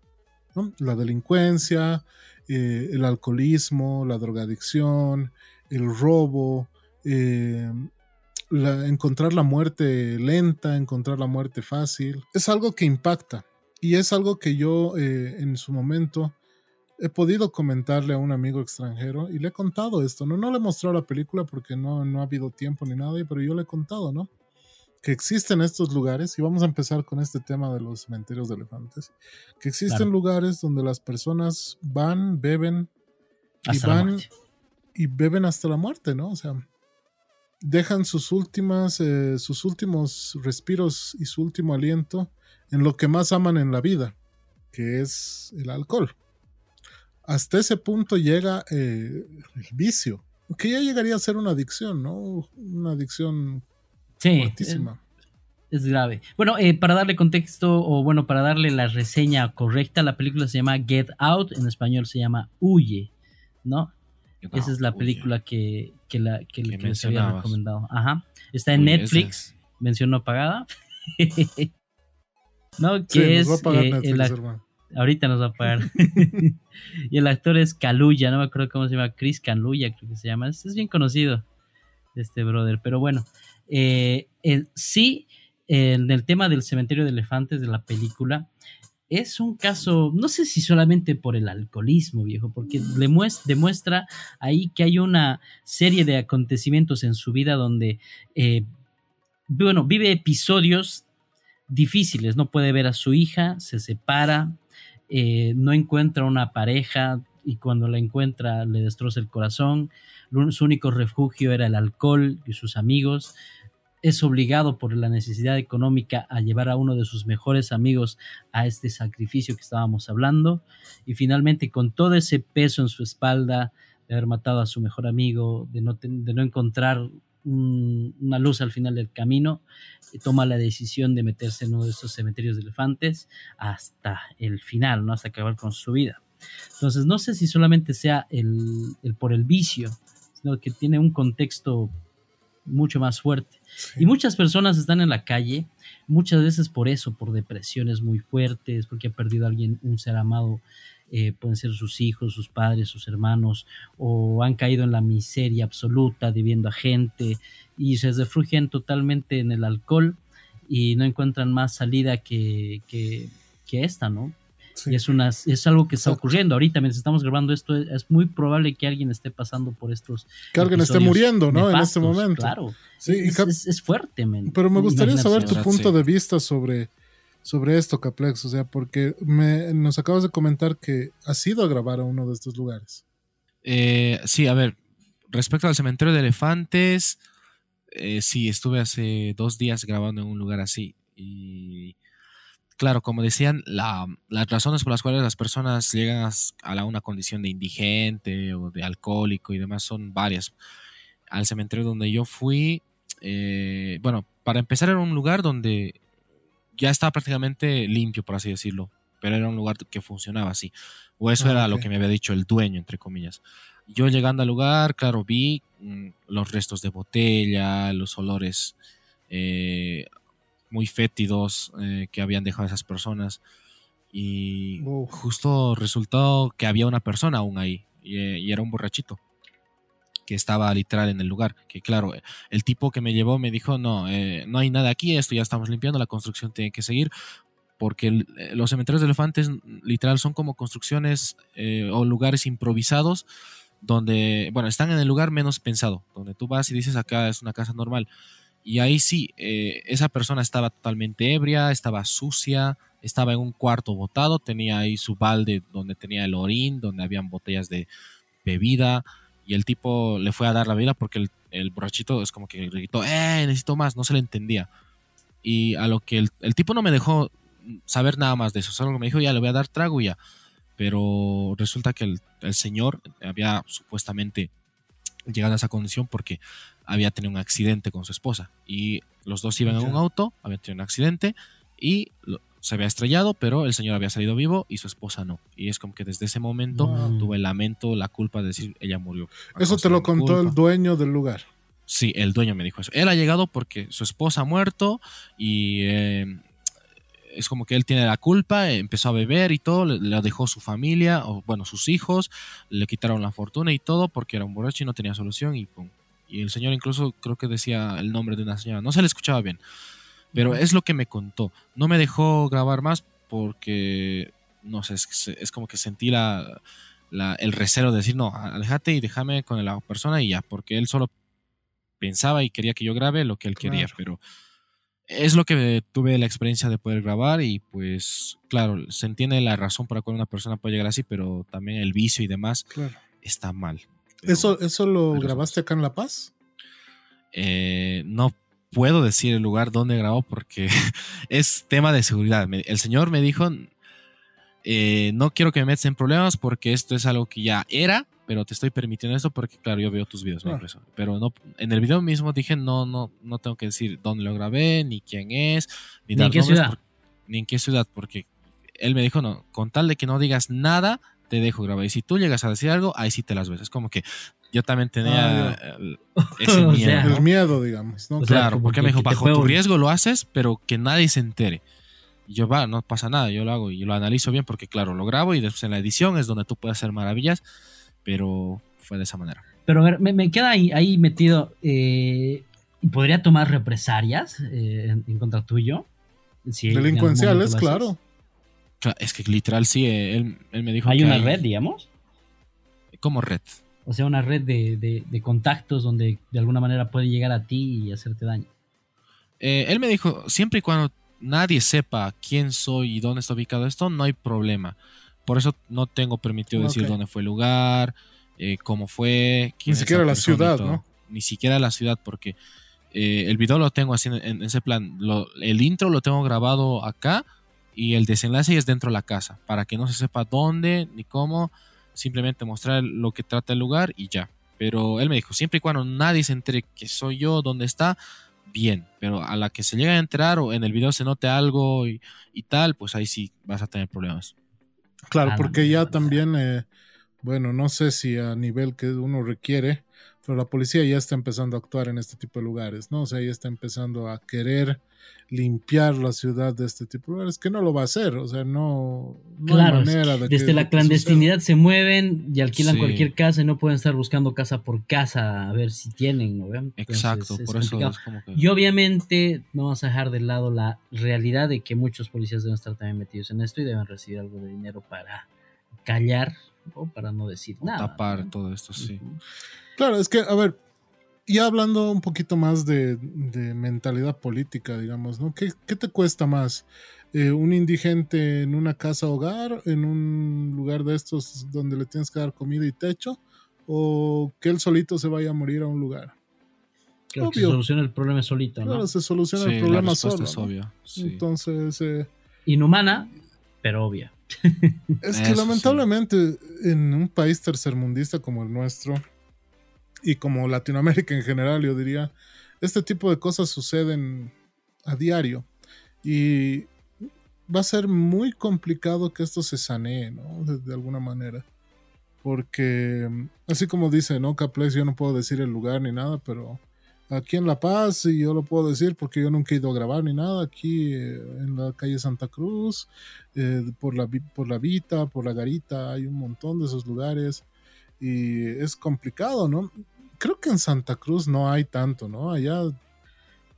¿no? La delincuencia, eh, el alcoholismo, la drogadicción, el robo, encontrar la muerte lenta, encontrar la muerte fácil, es algo que impacta y es algo que yo eh, en su momento he podido comentarle a un amigo extranjero y le he contado esto, ¿no? No le he mostrado la película porque no, no ha habido tiempo ni nada, pero yo le he contado, ¿no? Que existen estos lugares, y vamos a empezar con este tema de los cementerios de elefantes, que existen lugares donde las personas van, beben y van y beben hasta la muerte, ¿no? O sea, dejan sus últimas, eh, sus últimos respiros y su último aliento en lo que más aman en la vida, que es el alcohol. Hasta ese punto llega eh, el vicio, que ya llegaría a ser una adicción, ¿no? Una adicción sí, fuertísima. Es, grave. Bueno, eh, para darle contexto, o bueno, para darle la reseña correcta, la película se llama Get Out, en español se llama Huye, ¿no? Esa es la película que, que, la, que, les había recomendado. Ajá. Está en Netflix, mención no pagada. no, que es. ahorita nos va a pagar. y el actor es Kaluya, no me acuerdo cómo se llama, Chris Kaluya, creo que se llama. Es, bien conocido, este brother. Pero bueno, eh, sí, en el tema del cementerio de elefantes de la película, es un caso, no sé si solamente por el alcoholismo, viejo, porque demuestra ahí que hay una serie de acontecimientos en su vida donde, eh, bueno, vive episodios difíciles, no puede ver a su hija, se separa, eh, no encuentra una pareja y cuando la encuentra le destroza el corazón, su único refugio era el alcohol y sus amigos, es obligado por la necesidad económica a llevar a uno de sus mejores amigos a este sacrificio que estábamos hablando y finalmente con todo ese peso en su espalda de haber matado a su mejor amigo, de no, de no encontrar una luz al final del camino, eh, toma la decisión de meterse en uno de esos cementerios de elefantes hasta el final, ¿no? hasta acabar con su vida. Entonces no sé si solamente sea el, el por el vicio, sino que tiene un contexto mucho más fuerte. Y muchas personas están en la calle, muchas veces por eso, por depresiones muy fuertes, porque ha perdido a alguien, un ser amado, eh, pueden ser sus hijos, sus padres, sus hermanos, o han caído en la miseria absoluta, debiendo a gente, y se refugian totalmente en el alcohol y no encuentran más salida que, que, que esta, ¿no? Y es, una, es algo que está ocurriendo ahorita, mientras estamos grabando esto, es muy probable que alguien esté pasando por estos. Que alguien esté muriendo, ¿no? en este momento. Claro. Sí, es, fuerte, Pero me gustaría saber tu punto de vista sobre, sobre esto, Caplex. O sea, porque me, nos acabas de comentar que has ido a grabar a uno de estos lugares. Eh, sí, a ver, respecto al cementerio de elefantes, eh, sí, estuve hace dos días grabando en un lugar así. Y claro, como decían, la, las razones por las cuales las personas llegan a, a, una condición de indigente o de alcohólico y demás son varias. Al cementerio donde yo fui, eh, bueno, para empezar era un lugar donde ya estaba prácticamente limpio, por así decirlo, pero era un lugar que funcionaba así. O eso ah, era lo que me había dicho el dueño, entre comillas. Yo llegando al lugar, claro, vi mm, los restos de botella, los olores eh, muy fétidos eh, que habían dejado esas personas. Y justo resultó que había una persona aún ahí, y era un borrachito que estaba literal en el lugar. Que claro, el tipo que me llevó me dijo, no, eh, no hay nada aquí, esto ya estamos limpiando, la construcción tiene que seguir, porque eh, los cementerios de elefantes literal son como construcciones eh, o lugares improvisados donde, bueno, están en el lugar menos pensado, donde tú vas y dices acá es una casa normal. Y ahí sí, esa persona estaba totalmente ebria, estaba sucia, estaba en un cuarto botado, tenía ahí su balde donde tenía el orín, donde habían botellas de bebida, y el tipo le fue a dar la vida porque el, el borrachito es como que gritó, ¡eh, necesito más! No se le entendía. Y a lo que el, el, tipo no me dejó saber nada más de eso, solo me dijo, ya le voy a dar trago ya. Pero resulta que el, el señor había supuestamente llegado a esa condición porque había tenido un accidente con su esposa y los dos iban en un auto, habían tenido un accidente y se había estrellado, pero el señor había salido vivo y su esposa no. Y es como que desde ese momento tuve el lamento, la culpa de decir, ella murió. Eso te lo contó el dueño del lugar. Sí, el dueño me dijo eso. Él ha llegado porque su esposa ha muerto y eh, es como que él tiene la culpa, empezó a beber y todo, le, dejó su familia, o bueno, sus hijos, le quitaron la fortuna y todo porque era un borracho y no tenía solución y Y el señor incluso creo que decía el nombre de una señora, no se le escuchaba bien. Pero es lo que me contó. No me dejó grabar más porque, no sé, es, como que sentí la, el recelo de decir, no, alejate y déjame con la persona y ya, porque él solo pensaba y quería que yo grabe lo que él quería, pero es lo que tuve la experiencia de poder grabar y pues claro, se entiende la razón por la cual una persona puede llegar así, pero también el vicio y demás está mal. ¿Eso, ¿Eso lo grabaste acá en La Paz? Eh, no, puedo decir el lugar donde grabó porque es tema de seguridad. El señor me dijo, eh, no quiero que me metas en problemas porque esto es algo que ya era, pero te estoy permitiendo esto porque, claro, yo veo tus videos, ah. pero no, en el video mismo dije, no, no, no tengo que decir dónde lo grabé, ni quién es, ni, en qué ciudad. ni en qué ciudad, porque él me dijo, no, con tal de que no digas nada, te dejo grabar. Y si tú llegas a decir algo, ahí sí te las ves. Es como que yo también tenía ah, ese miedo. El miedo, digamos. claro, porque me dijo, bajo tu riesgo lo haces, pero que nadie se entere. Y yo, va, no pasa nada, yo lo hago y lo analizo bien porque, claro, lo grabo y después en la edición es donde tú puedes hacer maravillas, pero fue de esa manera. Pero a ver, me, queda ahí, metido, eh, ¿podría tomar represalias eh, en, contra tuyo? Delincuenciales, claro. Es que literal sí, eh, él, me dijo. ¿Hay una red, digamos? ¿Cómo red? O sea, una red de, contactos donde de alguna manera puede llegar a ti y hacerte daño. Eh, él me dijo, siempre y cuando nadie sepa quién soy y dónde está ubicado esto, no hay problema. Por eso no tengo permitido decir dónde fue el lugar, eh, cómo fue. Ni siquiera la ciudad, ¿no? Ni siquiera la ciudad, porque eh, el video lo tengo así en, ese plan. el intro lo tengo grabado acá y el desenlace es dentro de la casa, para que no se sepa dónde ni cómo simplemente mostrar lo que trata el lugar y ya. Pero él me dijo, siempre y cuando nadie se entere que soy yo, dónde está, bien. Pero a la que se llega a entrar o en el video se note algo y, tal, pues ahí sí vas a tener problemas. Claro, porque ya también, eh, bueno, no sé si a nivel que uno requiere, pero la policía ya está empezando a actuar en este tipo de lugares, ¿no? O sea, ya está empezando a querer limpiar la ciudad de este tipo de lugares, que no lo va a hacer, o sea, no, claro, hay manera de Desde la clandestinidad se mueven y alquilan cualquier casa y no pueden estar buscando casa por casa a ver si tienen, ¿no? Exacto, por eso es como que... Y obviamente no vamos a dejar de lado la realidad de que muchos policías deben estar también metidos en esto y deben recibir algo de dinero para callar para no decir nada. Tapar todo esto, sí. Claro, es que, a ver, y hablando un poquito más de, mentalidad política, digamos, ¿no? ¿Qué, te cuesta más? Eh, ¿Un indigente en una casa hogar, en un lugar de estos donde le tienes que dar comida y techo? ¿O que él solito se vaya a morir a un lugar? que se soluciona el problema solito, ¿no? Claro, se soluciona el problema solo. Es obvio. Entonces, eh, inhumana, pero obvia. Es que lamentablemente en un país tercermundista como el nuestro y como Latinoamérica en general, yo diría, este tipo de cosas suceden a diario y va a ser muy complicado que esto se sanee, ¿no? De, alguna manera. Porque, así como dice, ¿no? Caplex, yo no puedo decir el lugar ni nada, pero aquí en La Paz, y yo lo puedo decir porque yo nunca he ido a grabar ni nada, aquí eh, en la calle Santa Cruz, eh, por, la, por la Vita, por la Garita, hay un montón de esos lugares y es complicado, ¿no? Creo que en Santa Cruz no hay tanto, ¿no? Allá no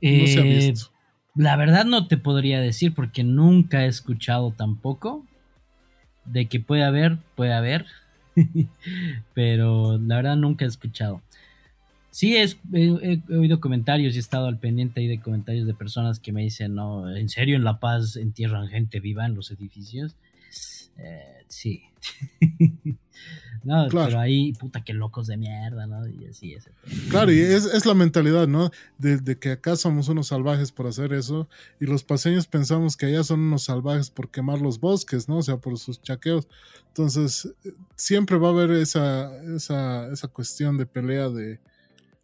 se ha eh, visto. La verdad no te podría decir porque nunca he escuchado tampoco. De que puede haber, puede haber. Pero la verdad nunca he escuchado. Sí, he, oído comentarios y he estado al pendiente ahí de comentarios de personas que me dicen, no, ¿en serio en La Paz entierran gente viva en los edificios? Eh, sí. no, pero ahí, puta, que locos de mierda, ¿no? Y así es. Claro, y es, la mentalidad, ¿no? De, que acá somos unos salvajes por hacer eso, y los paseños pensamos que allá son unos salvajes por quemar los bosques, ¿no? O sea, por sus chaqueos. Entonces, siempre va a haber esa, esa, esa cuestión de pelea de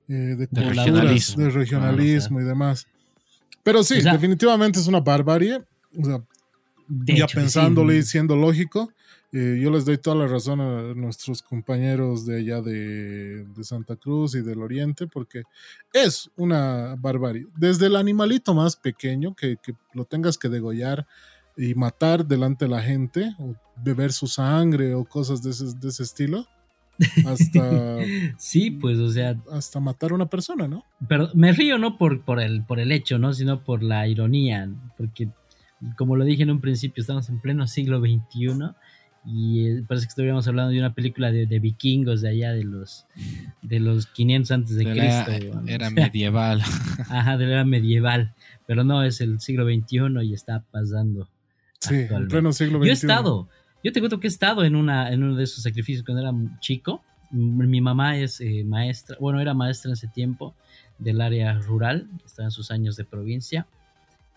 eh, de, regionalismo, de regionalismo y demás. Pero sí, definitivamente es una barbarie. ya pensándole y siendo lógico, eh, yo les doy toda la razón a nuestros compañeros de allá de, de, Santa Cruz y del Oriente, porque es una barbarie. Desde el animalito más pequeño, que, que lo tengas que degollar y matar delante de la gente, o beber su sangre o cosas de ese, de ese estilo, hasta. sí, pues, o sea. Hasta matar a una persona, ¿no? Pero me río no por, por, el, por el hecho, ¿no? Sino por la ironía. Porque, como lo dije en un principio, estamos en pleno siglo XXI. Y eh, parece que estuviéramos hablando de una película de, vikingos de allá de los de los 500 antes de, Cristo. Era, medieval. Ajá, de la era medieval. Pero no, es el siglo XXI y está pasando. Sí, en pleno siglo XXI. Yo he estado, yo te cuento que he estado en, una, en uno de esos sacrificios cuando era chico. Mi mamá es eh, maestra, bueno, era maestra en ese tiempo del área rural, estaba en sus años de provincia,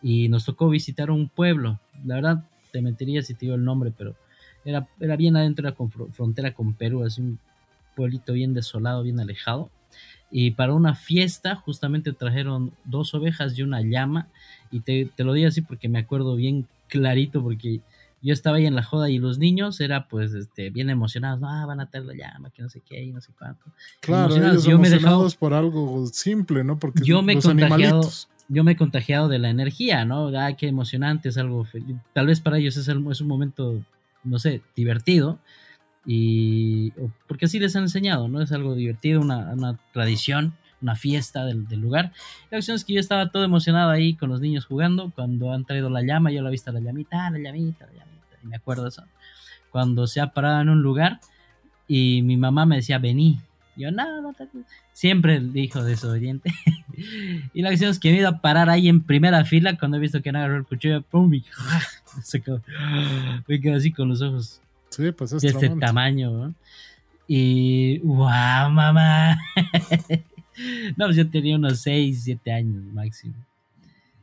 y nos tocó visitar un pueblo. La verdad, te mentiría si te digo el nombre, pero era, era bien adentro de la frontera con Perú, es un pueblito bien desolado, bien alejado. Y para una fiesta, justamente trajeron dos ovejas y una llama. Y te, te lo digo así porque me acuerdo bien clarito, porque yo estaba ahí en la joda y los niños era pues este bien emocionados, ah, van a tener la llama, que no sé qué y no sé cuánto. Claro, ellos yo emocionados me por algo simple, ¿no? Porque yo me he contagiado, yo me he contagiado de la energía, ¿no? Ah, qué emocionante, es algo tal vez para ellos es, es un momento no sé, divertido y porque así les han enseñado, ¿no? Es algo divertido, una, una tradición una fiesta del, lugar. La cuestión es que yo estaba todo emocionado ahí con los niños jugando. Cuando han traído la llama, yo la he visto la llamita, la llamita, la llamita me acuerdo eso. Cuando se ha parado en un lugar y mi mamá me decía, vení. Yo, no, no, siempre el hijo desobediente. y la cuestión es que me he ido a parar ahí en primera fila cuando he visto que no agarró el cuchillo, pum, y se quedó, me quedo así con los ojos sí, pues de este tamaño. Y, wow, mamá. no, pues yo tenía unos 6, 7 años máximo.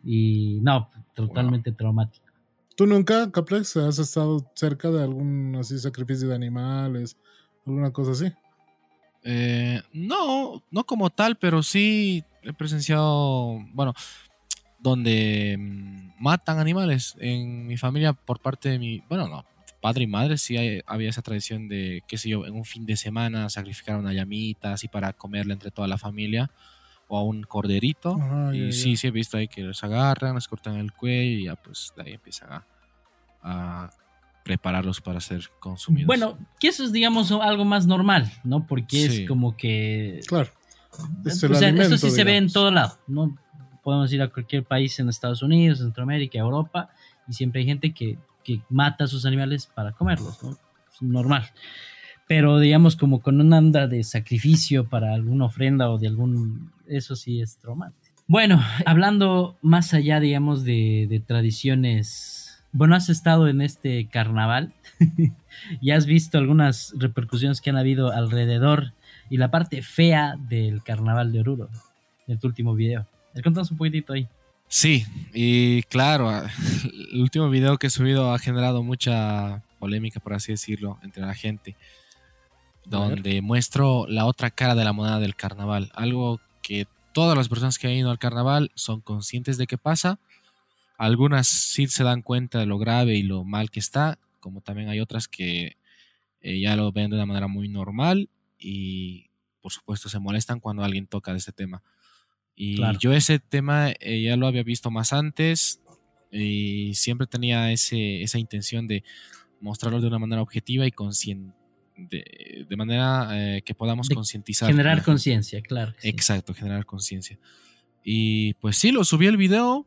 Y no, totalmente traumático. ¿Tú nunca, Caplex, has estado cerca de algún así sacrificio de animales, alguna cosa así? Eh, no, no como tal, pero sí he presenciado, bueno, donde mm, matan animales. En mi familia, por parte de mi, bueno, no, padre y madre, sí había esa tradición de, qué sé yo, en un fin de semana sacrificar una llamita así para comerla entre toda la familia o a un corderito. y sí, sí he visto ahí que los agarran, les cortan el cuello y ya pues de ahí empiezan a, prepararlos para ser consumidos. Bueno, que eso es digamos algo más normal, ¿no? Porque es como que... Claro. eso sí se ve en todo lado, ¿no? Podemos ir a cualquier país en Estados Unidos, Centroamérica, Europa, y siempre hay gente que, que mata a sus animales para comerlos, ¿no? Es normal pero digamos como con una anda de sacrificio para alguna ofrenda o de algún, eso sí es traumático. Bueno, hablando más allá, digamos, de, tradiciones, bueno, has estado en este carnaval y has visto algunas repercusiones que han habido alrededor y la parte fea del carnaval de Oruro, en tu último video. Contanos un poquitito ahí. Sí, y claro, el último video que he subido ha generado mucha polémica, por así decirlo, entre la gente, donde muestro la otra cara de la moneda del carnaval, algo que todas las personas que han ido al carnaval son conscientes de que pasa, algunas sí se dan cuenta de lo grave y lo mal que está, como también hay otras que eh, ya lo ven de una manera muy normal y por supuesto se molestan cuando alguien toca de ese tema. Y yo ese tema eh, ya lo había visto más antes y siempre tenía ese, esa intención de mostrarlo de una manera objetiva y consciente. De, manera eh, que podamos concientizar. Generar conciencia, claro. Exacto, generar conciencia. Y pues sí, lo subí el video.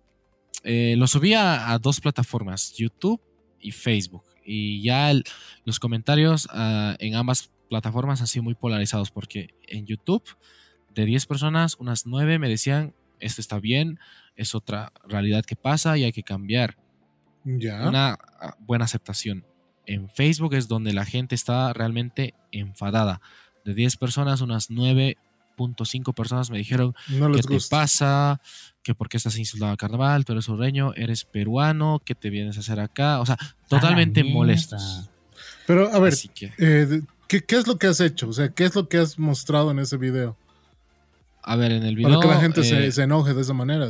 Eh, lo subí a, dos plataformas, YouTube y Facebook. Y ya los comentarios ah, en ambas plataformas han sido muy polarizados porque en YouTube de 10 personas, unas 9 me decían, esto está bien, es otra realidad que pasa y hay que cambiar. Ya. Una ah, buena aceptación. En Facebook es donde la gente está realmente enfadada. De 10 personas, unas 9.5 personas me dijeron, ¿qué te pasa? que por qué estás insultando al carnaval, tú eres sureño, eres peruano, ¿qué te vienes a hacer acá? O sea, totalmente molestos. Pero a ver, eh, ¿qué, ¿qué, es lo que has hecho? O sea, ¿qué es lo que has mostrado en ese video? A ver, en el video. Para que la gente se, eh, enoje de esa manera.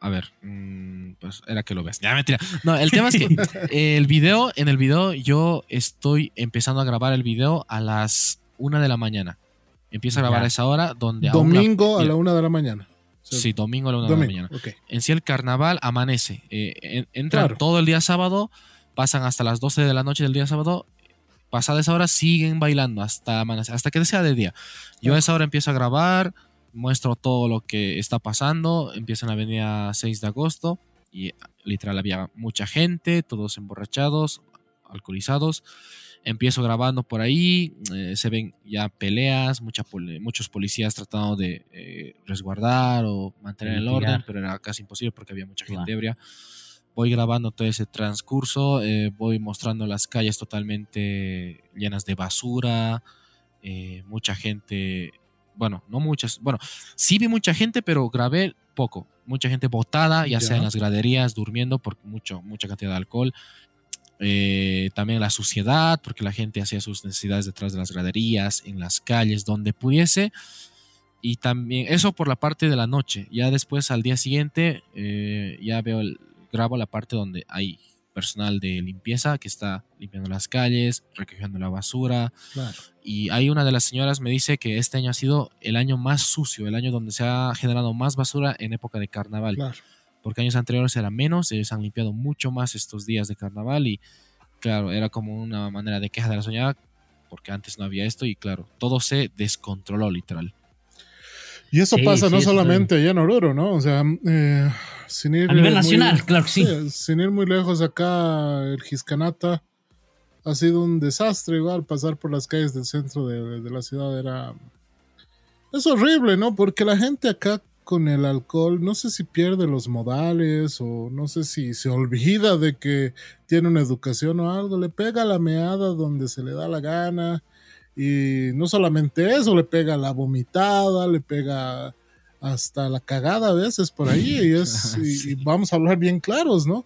A ver, mm, pues era que lo ves. Ya mentira. No, el tema es que el video, en el video, yo estoy empezando a grabar el video a las una de la mañana. Empiezo a grabar a esa hora donde Domingo a la una de la mañana. Sí, domingo a la una de la mañana. En sí el carnaval amanece. Eh, entran todo el día sábado, pasan hasta las 12 de la noche del día sábado pasada esa hora siguen bailando hasta hasta que sea de día. Yo a esa hora empiezo a grabar, muestro todo lo que está pasando, empiezo en la avenida 6 de agosto y literal había mucha gente, todos emborrachados, alcoholizados. Empiezo grabando por ahí, eh, se ven ya peleas, muchos policías tratando de eh, resguardar o mantener el orden, pero era casi imposible porque había mucha gente ebria. Voy grabando todo ese transcurso, eh, voy mostrando las calles totalmente llenas de basura, mucha gente, bueno, no muchas, bueno, sí vi mucha gente, pero grabé poco, mucha gente botada, ya, sea en las graderías, durmiendo por mucho, mucha cantidad de alcohol. Eh, también la suciedad, porque la gente hacía sus necesidades detrás de las graderías, en las calles, donde pudiese. Y también eso por la parte de la noche. Ya después, al día siguiente, ya veo el, grabo la parte donde hay personal de limpieza que está limpiando las calles, recogiendo la basura. Y hay una de las señoras me dice que este año ha sido el año más sucio, el año donde se ha generado más basura en época de carnaval. Porque años anteriores era menos, ellos han limpiado mucho más estos días de carnaval y claro, era como una manera de queja de la señora porque antes no había esto y claro, todo se descontroló literal. Y eso pasa no solamente allá en Oruro, ¿no? O sea, eh, sin ir. A nivel nacional, claro que sí. Sin ir muy lejos acá, el Giscanata ha sido un desastre, igual pasar por las calles del centro de, de la ciudad era. Es horrible, ¿no? Porque la gente acá con el alcohol, no sé si pierde los modales o no sé si se olvida de que tiene una educación o algo, le pega la meada donde se le da la gana y no solamente eso, le pega la vomitada, le pega hasta la cagada a veces por ahí. Y, es, y, vamos a hablar bien claros, ¿no?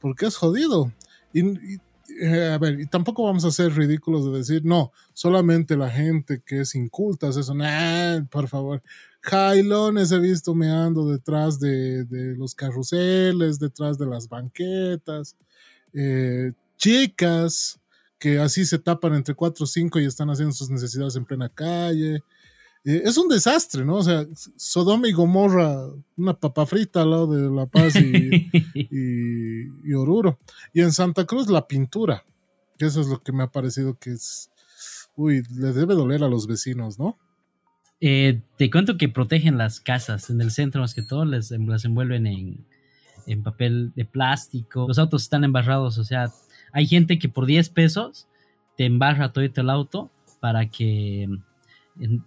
Porque es jodido. Y, eh, a ver, y tampoco vamos a ser ridículos de decir, no, solamente la gente que es inculta es eso. Nah, por favor. Jailones he visto meando detrás de, de los carruseles, detrás de las banquetas. Eh, chicas que así se tapan entre cuatro o cinco y están haciendo sus necesidades en plena calle. Eh, es un desastre, ¿no? O sea, Sodoma y Gomorra, una papa frita al lado de La Paz y, y, Oruro. Y en Santa Cruz, la pintura. Que eso es lo que me ha parecido que es. Uy, le debe doler a los vecinos, ¿no? Eh, te cuento que protegen las casas en el centro, más que todo, les, las envuelven en, en papel de plástico. Los autos están embarrados, o sea, hay gente que por 10 pesos te embarra todo el auto para que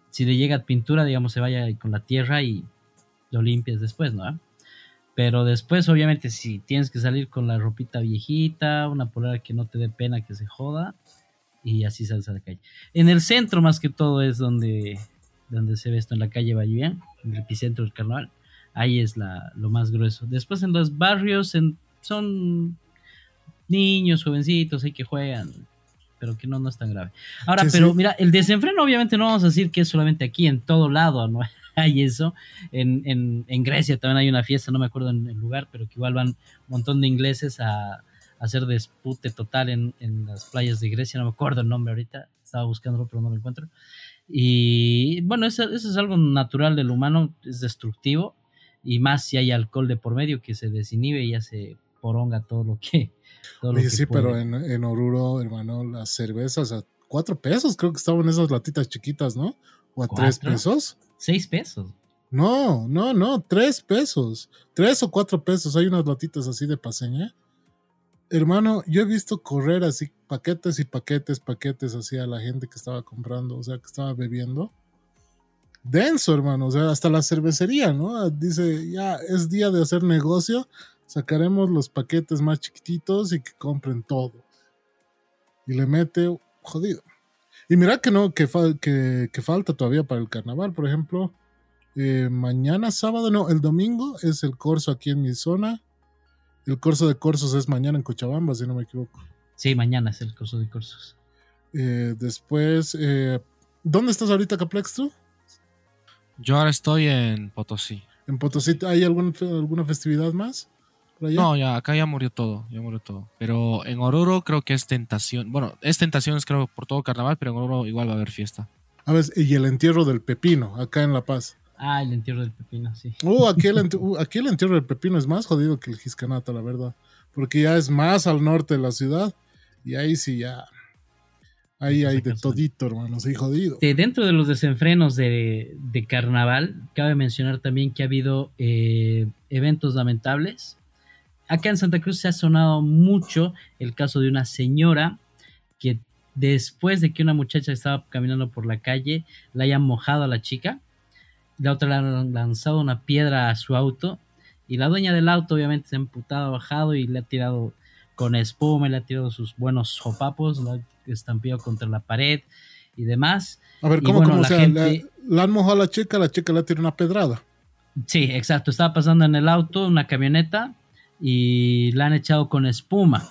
si le llega pintura, digamos, se vaya con la tierra y lo limpies después, ¿no? Pero después, obviamente, si tienes que salir con la ropita viejita, una polera que no te dé pena que se joda, y así sales a la calle. En el centro, más que todo, es donde, donde se ve esto, en la calle Bayuán, en el epicentro del carnaval. ahí es la, lo más grueso. Después en los barrios son niños, jovencitos, ahí que juegan, pero que no, no es tan grave. Ahora, pero mira, el desenfreno obviamente no vamos a decir que es solamente aquí, en todo lado, ¿no? hay eso. En, Grecia también hay una fiesta, no me acuerdo en el lugar, pero que igual van un montón de ingleses a, hacer despute total en, las playas de Grecia, no me acuerdo el nombre ahorita, estaba buscándolo pero no lo encuentro. Y bueno, eso, es algo natural del humano, es destructivo, y más si hay alcohol de por medio que se desinhibe y ya se poronga todo lo que... Oye, sí, pero en, en Oruro, hermano, las cervezas a cuatro pesos, creo que estaban esas latitas chiquitas, ¿no? O a tres pesos. Seis pesos. No, no, no, tres pesos. Tres o cuatro pesos. Hay unas latitas así de paseña. Hermano, yo he visto correr así paquetes y paquetes, paquetes así a la gente que estaba comprando, o sea, que estaba bebiendo. Denso, hermano, o sea, hasta la cervecería, ¿no? Dice, ya es día de hacer negocio, sacaremos los paquetes más chiquititos y que compren todo. Y le mete, jodido. Y mira que no, que, que, falta todavía para el carnaval, por ejemplo. Eh, mañana sábado, no, el domingo es el corso aquí en mi zona. El corso de corsos es mañana en Cochabamba, si no me equivoco. Sí, mañana es el corso de corsos. Eh, después, eh, ¿dónde estás ahorita, Caplex, tú? Yo ahora estoy en Potosí. ¿En Potosí hay algún, alguna festividad más? No, ya, acá ya murió todo, ya murió todo. Pero en Oruro creo que es tentación. Bueno, es tentaciones creo por todo carnaval, pero en Oruro igual va a haber fiesta. A ver, y el entierro del pepino, acá en La Paz. Ah, el entierro del pepino, sí. Uh, aquí el, uh, aquí el entierro del pepino es más jodido que el Giscanata, la verdad. Porque ya es más al norte de la ciudad. Y ahí sí ya. Ahí hay de todito, hermano, sí, jodido. dentro de los desenfrenos de, carnaval, cabe mencionar también que ha habido eh, eventos lamentables Acá en Santa Cruz se ha sonado mucho el caso de una señora que después de que una muchacha estaba caminando por la calle, la hayan mojado a la chica, la otra le han lanzado una piedra a su auto y la dueña del auto obviamente se ha emputado, bajado y le ha tirado con espuma, le ha tirado sus buenos sopapos, la ha estampado contra la pared y demás. A ver, ¿cómo, la, gente... la, han mojado a la chica, la chica le ha tirado una pedrada. Sí, exacto, estaba pasando en el auto una camioneta, y la han echado con espuma,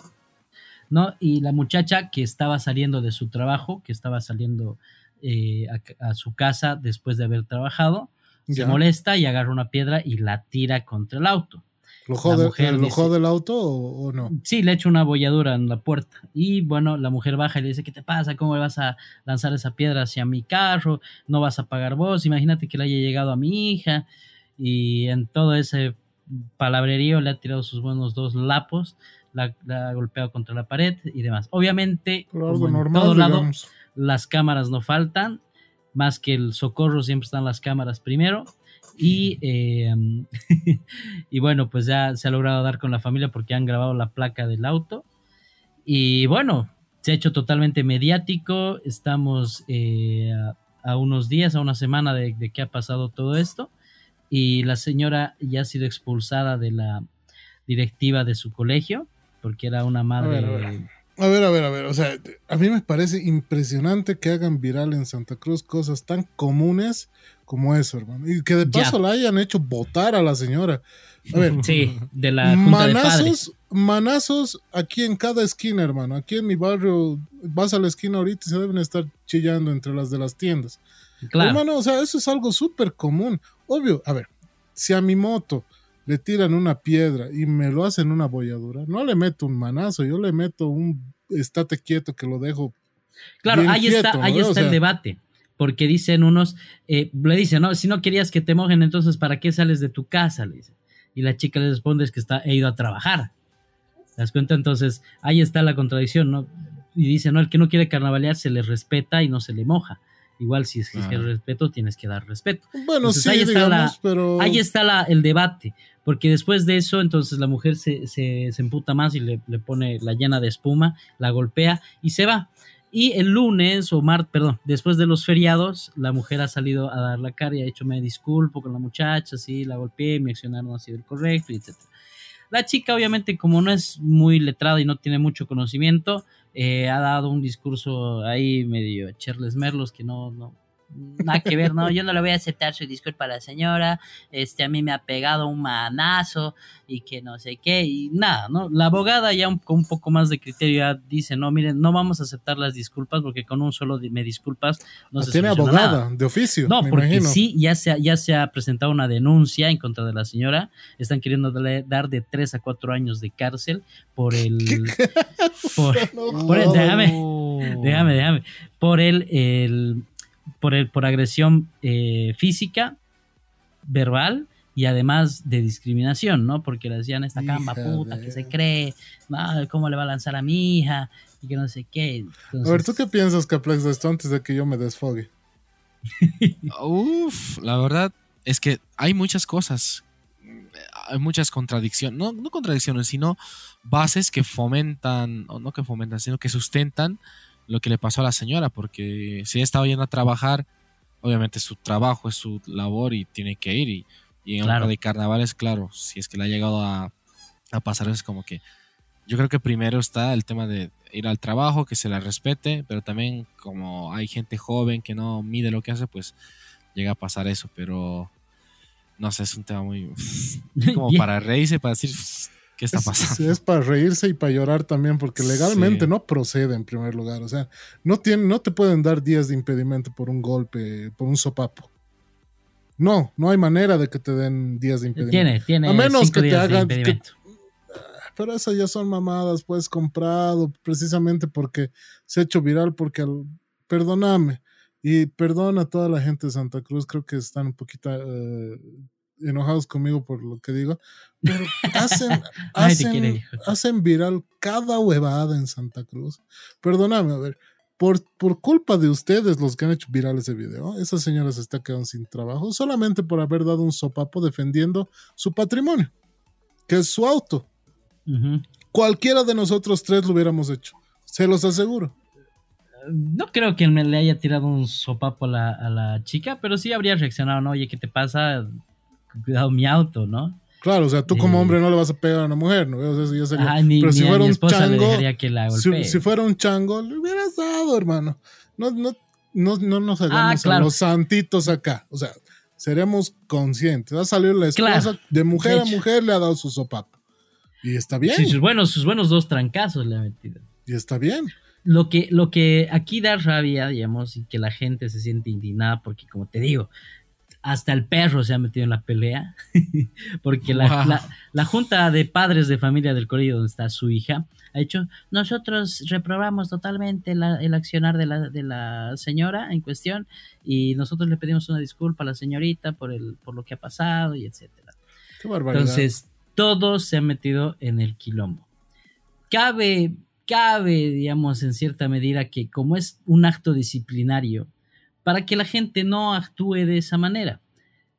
¿no? Y la muchacha que estaba saliendo de su trabajo, que estaba saliendo eh, a, su casa después de haber trabajado, se molesta y agarra una piedra y la tira contra el auto. ¿Lo jode, el auto o, no? Sí, le echa una bolladura en la puerta. Y bueno, la mujer baja y le dice, ¿qué te pasa? ¿Cómo vas a lanzar esa piedra hacia mi carro? No vas a pagar vos. Imagínate que le haya llegado a mi hija. Y en todo ese palabrerío le ha tirado sus buenos dos lapos, la, ha golpeado contra la pared y demás. Obviamente, en todo lado, las cámaras no faltan, más que el socorro siempre están las cámaras primero. Y, em, y bueno, pues ya se ha logrado dar con la familia porque han grabado la placa del auto. Y bueno, se ha hecho totalmente mediático. Estamos eh, a, unos días, a una semana de, de que ha pasado todo esto y la señora ya ha sido expulsada de la directiva de su colegio porque era una madre... A ver, a ver, a ver, o sea, a mí me parece impresionante que hagan viral en Santa Cruz cosas tan comunes como eso, hermano. Y que de paso la hayan hecho votar a la señora. A ver, sí, de la manazos, manazos aquí en cada esquina, hermano. Aquí en mi barrio, vas a la esquina ahorita y se deben estar chillando entre las de las tiendas. Claro. Hermano, o sea, eso es algo súper común. Obvio, a ver, si a mi moto le tiran una piedra y me lo hacen una bolladura, no le meto un manazo, yo le meto un estate quieto que lo dejo. Claro, ahí está, ahí está el debate. Porque dicen unos, eh, le dicen, no, si no querías que te mojen, entonces ¿para qué sales de tu casa? Le dice. Y la chica le responde es que está, he ido a trabajar. ¿Te das cuenta? Entonces, ahí está la contradicción, ¿no? Y dice, no, el que no quiere carnavalear se le respeta y no se le moja. Igual si es que el respeto, tienes que dar respeto. Bueno, sí, ahí está, pero... ahí está el debate, porque después de eso, entonces la mujer se, se, emputa más y le, pone la llena de espuma, la golpea y se va. Y el lunes o martes, perdón, después de los feriados, la mujer ha salido a dar la cara y ha dicho me disculpo con la muchacha, sí, la golpeé, me accionaron así del correcto, etc. La chica, obviamente, como no es muy letrada y no tiene mucho conocimiento, eh, ha dado un discurso ahí medio Charles Merlos que no, no, nada que ver, no, yo no le voy a aceptar su disculpa a la señora, este, a mí me ha pegado un manazo y que no sé qué, y nada, ¿no? La abogada ya un, con un poco más de criterio ya dice, no, miren, no vamos a aceptar las disculpas porque con un solo me disculpas no se Tiene abogada nada. de oficio. No, me porque imagino. sí, ya se, ha, ya se ha presentado una denuncia en contra de la señora. Están queriendo darle- dar de 3 a 4 años de cárcel por el... por, No, por el- déjame, déjame, déjame. Por el, el- por el, por agresión eh, física, verbal y además de discriminación, ¿no? Porque le decían esta camba puta de- que se cree, ¿cómo le va a lanzar a mi hija? Y que no sé qué. A ver, ¿tú qué piensas, Caplex, de esto antes de que yo me desfogue? Uf, la verdad es que hay muchas cosas, hay muchas contradicciones, no, no contradicciones, sino bases que fomentan, o no que fomentan, sino que sustentan lo que le pasó a la señora, porque si ella estaba yendo a trabajar, obviamente su trabajo es su labor y tiene que ir, y, y en Claro. de carnavales, claro, si es que le ha llegado a, a pasar es como que yo creo que primero está el tema de ir al trabajo, que se la respete, pero también como hay gente joven que no mide lo que hace, pues llega a pasar eso, pero no sé, es un tema muy como para reírse, para decir qué está Es, pasando. es para reírse y para llorar también, porque legalmente Sí. no procede en primer lugar. O sea, no, tiene, no te pueden dar días de impedimento por un golpe, por un sopapo. No, no hay manera de que te den días de impedimento. tiene, tiene A menos cinco que te hagan- que- impedimento. Pero esas ya son mamadas, pues comprado precisamente porque se ha hecho viral, porque al- perdóname y perdona a toda la gente de Santa Cruz, creo que están un poquito eh, enojados conmigo por lo que digo, pero hacen, hacen, hacen viral cada huevada en Santa Cruz. Perdóname, a ver, por, por culpa de ustedes los que han hecho viral ese video, esa señora se está quedando sin trabajo solamente por haber dado un sopapo defendiendo su patrimonio, que es su auto. Cualquiera de nosotros tres lo hubiéramos hecho. Se los aseguro. No creo que me le haya tirado un sopapo a la, a la chica, pero sí habría reaccionado, ¿no? Oye, ¿qué te pasa? Cuidado mi auto, ¿no? Claro, o sea, tú como hombre no le vas a pegar a una mujer, ¿no? O sea, eso ya sería- Ajá, ni, Pero si ni a fuera mi un chango, dejaría que la si, fuera un chango, le hubieras dado, hermano. No, no, no, no nos hagamos Ah, claro. a los santitos acá. O sea, seremos conscientes. Ha salido la esposa Claro. de mujer De a mujer, le ha dado su sopapo. Y está bien. Sí, sus buenos, sus buenos dos trancazos le ha metido. Y está bien. Lo que, lo que aquí da rabia, digamos, y que la gente se siente indignada, porque como te digo, hasta el perro se ha metido en la pelea, porque la, Wow. la- la junta de padres de familia del colegio donde está su hija ha dicho, nosotros reprobamos totalmente la- el accionar de la, de la señora en cuestión y nosotros le pedimos una disculpa a la señorita por, el, por lo que ha pasado y etcétera. Qué barbaridad. Entonces, todos se han metido en el quilombo. Cabe, cabe, digamos, en cierta medida que como es un acto disciplinario, para que la gente no actúe de esa manera.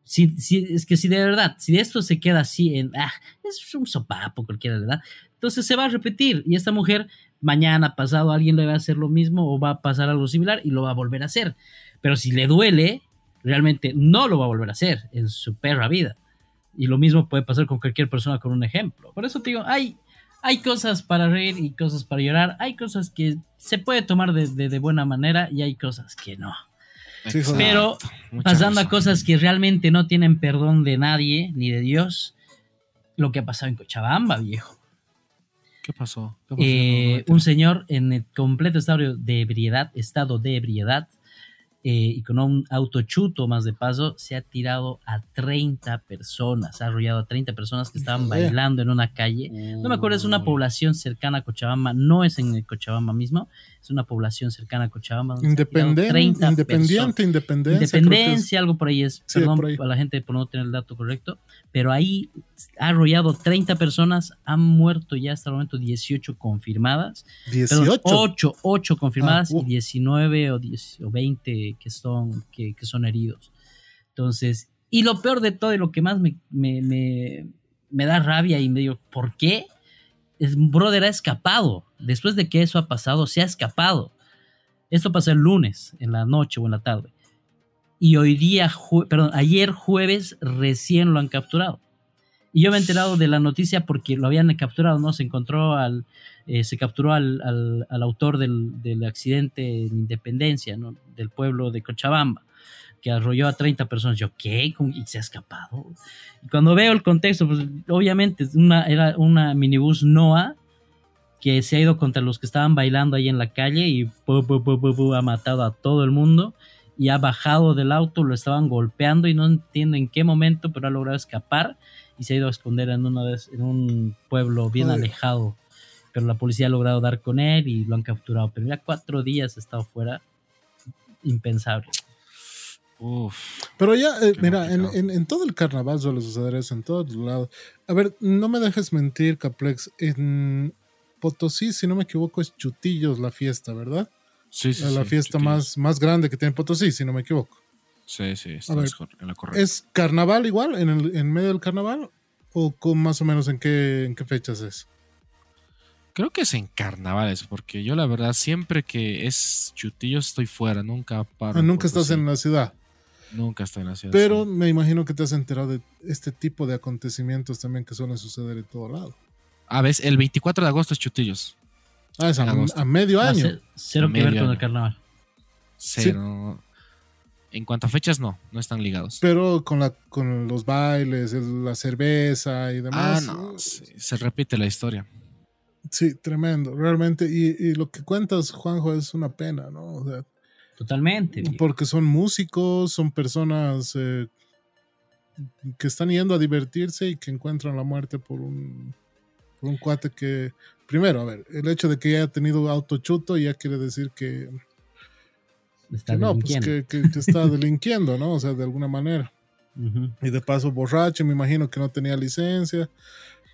Si, es que si de verdad, si esto se queda así en, ah, es un sopapo cualquiera, ¿verdad? Entonces se va a repetir y esta mujer mañana, pasado, alguien le va a hacer lo mismo o va a pasar algo similar y lo va a volver a hacer. Pero si le duele, realmente no lo va a volver a hacer en su perra vida. Y lo mismo puede pasar con cualquier persona con un ejemplo. Por eso te digo, hay, hay cosas para reír y cosas para llorar. Hay cosas que se puede tomar de, de- de buena manera y hay cosas que no. Pero Mucha pasando a cosas que realmente no tienen perdón de nadie ni de Dios, lo que ha pasado en Cochabamba, viejo. ¿Qué pasó? ¿Qué pasó? Eh, un señor en el completo estado de ebriedad, estado de ebriedad, eh, y con un auto chuto más de paso, se ha tirado a 30 personas, ha arrollado a 30 personas que estaban bailando en una calle. No me acuerdo, es una Uy. población cercana a Cochabamba, no es en el Cochabamba mismo, es una población cercana a Cochabamba. Independen- 30 personas. independiente, independencia. algo por ahí es. Sí, Perdón ahí. a la gente por no tener el dato correcto. Pero ahí ha arrollado 30 personas, han muerto ya hasta el momento 18 confirmadas. Perdón, 18. 8, 8 confirmadas Ah, uh. y 19 o, 10 o 20 que son, que, que son heridos. Entonces, y lo peor de todo y lo que más me, me, me- da rabia y me digo, ¿por qué? Es, brother ha escapado. Después de que eso ha pasado, se ha escapado. Esto pasó el lunes, en la noche o en la tarde. Y hoy día, perdón, ayer jueves recién lo han capturado. Y yo me he enterado de la noticia porque lo habían capturado, ¿no? Se encontró al, eh, se capturó al, al- al autor del, del accidente en Independencia, ¿no? Del pueblo de Cochabamba. que arrolló a 30 personas. Yo, ¿qué? ¿Y se ha escapado? Y cuando veo el contexto, pues obviamente una, era una minibús NOA que se ha ido contra los que estaban bailando ahí en la calle y ha matado a todo el mundo y ha bajado del auto, lo estaban golpeando y no entiendo en qué momento, pero ha logrado escapar y se ha ido a esconder en, una vez, en un pueblo bien alejado. Pero la policía ha logrado dar con él y lo han capturado. Pero ya cuatro días ha estado fuera. Impensable. Pero ya, eh, mira, en, todo el carnaval suele suceder eso, en todos lados. A ver, no me dejes mentir, Caplex. En Potosí, si no me equivoco, es Chutillos la fiesta, ¿verdad? Sí, sí. La fiesta más, más grande que tiene Potosí, si no me equivoco. Sí, sí, está en la correcta. ¿Es carnaval igual, en, el, en medio del carnaval? ¿O con más o menos en qué, en qué fechas es? Creo que es en carnavales, porque yo la verdad siempre que es chutillos estoy fuera, nunca paro. Ah, nunca estás en la ciudad. Nunca estoy en la ciudad. Pero me imagino que te has enterado de este tipo de acontecimientos también que suelen suceder en todo lado. Ah, ves, el 24 de agosto es chutillos. Ah, es a, medio año. cero que ver con el carnaval. Cero. En cuanto a fechas, no, no están ligados. Pero con, la, con los bailes, la cerveza y demás. Ah, no, se repite la historia. Sí, tremendo, realmente. Y, lo que cuentas, Juanjo, es una pena, ¿no? Totalmente. Porque son músicos, son personas eh, que están yendo a divertirse y que encuentran la muerte por un, por un cuate que, primero, a ver, el hecho de que haya tenido autochuto ya quiere decir que, está no, pues que, está delinquiendo, ¿no? O sea, de alguna manera. Y de paso borracho, me imagino que no tenía licencia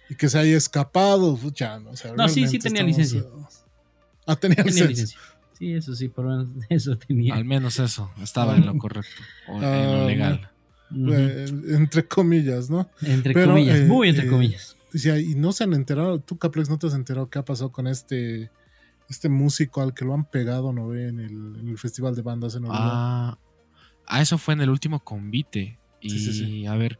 y que se haya escapado, ya, no, no sí, sí tenía licencia. Ah, tenía, licencia. Sí, eso sí, por lo menos eso tenía. Al menos eso, estaba en lo correcto, o en lo ah, legal. Eh, entre comillas, ¿no? Entre comillas, muy entre eh, comillas. y no se han enterado, tú Caplex no te has enterado qué ha pasado con este este músico al que lo han pegado, ¿no ve? En el, Festival de Bandas en Uruguay. Ah, ah, eso fue en el último convite. Y a ver,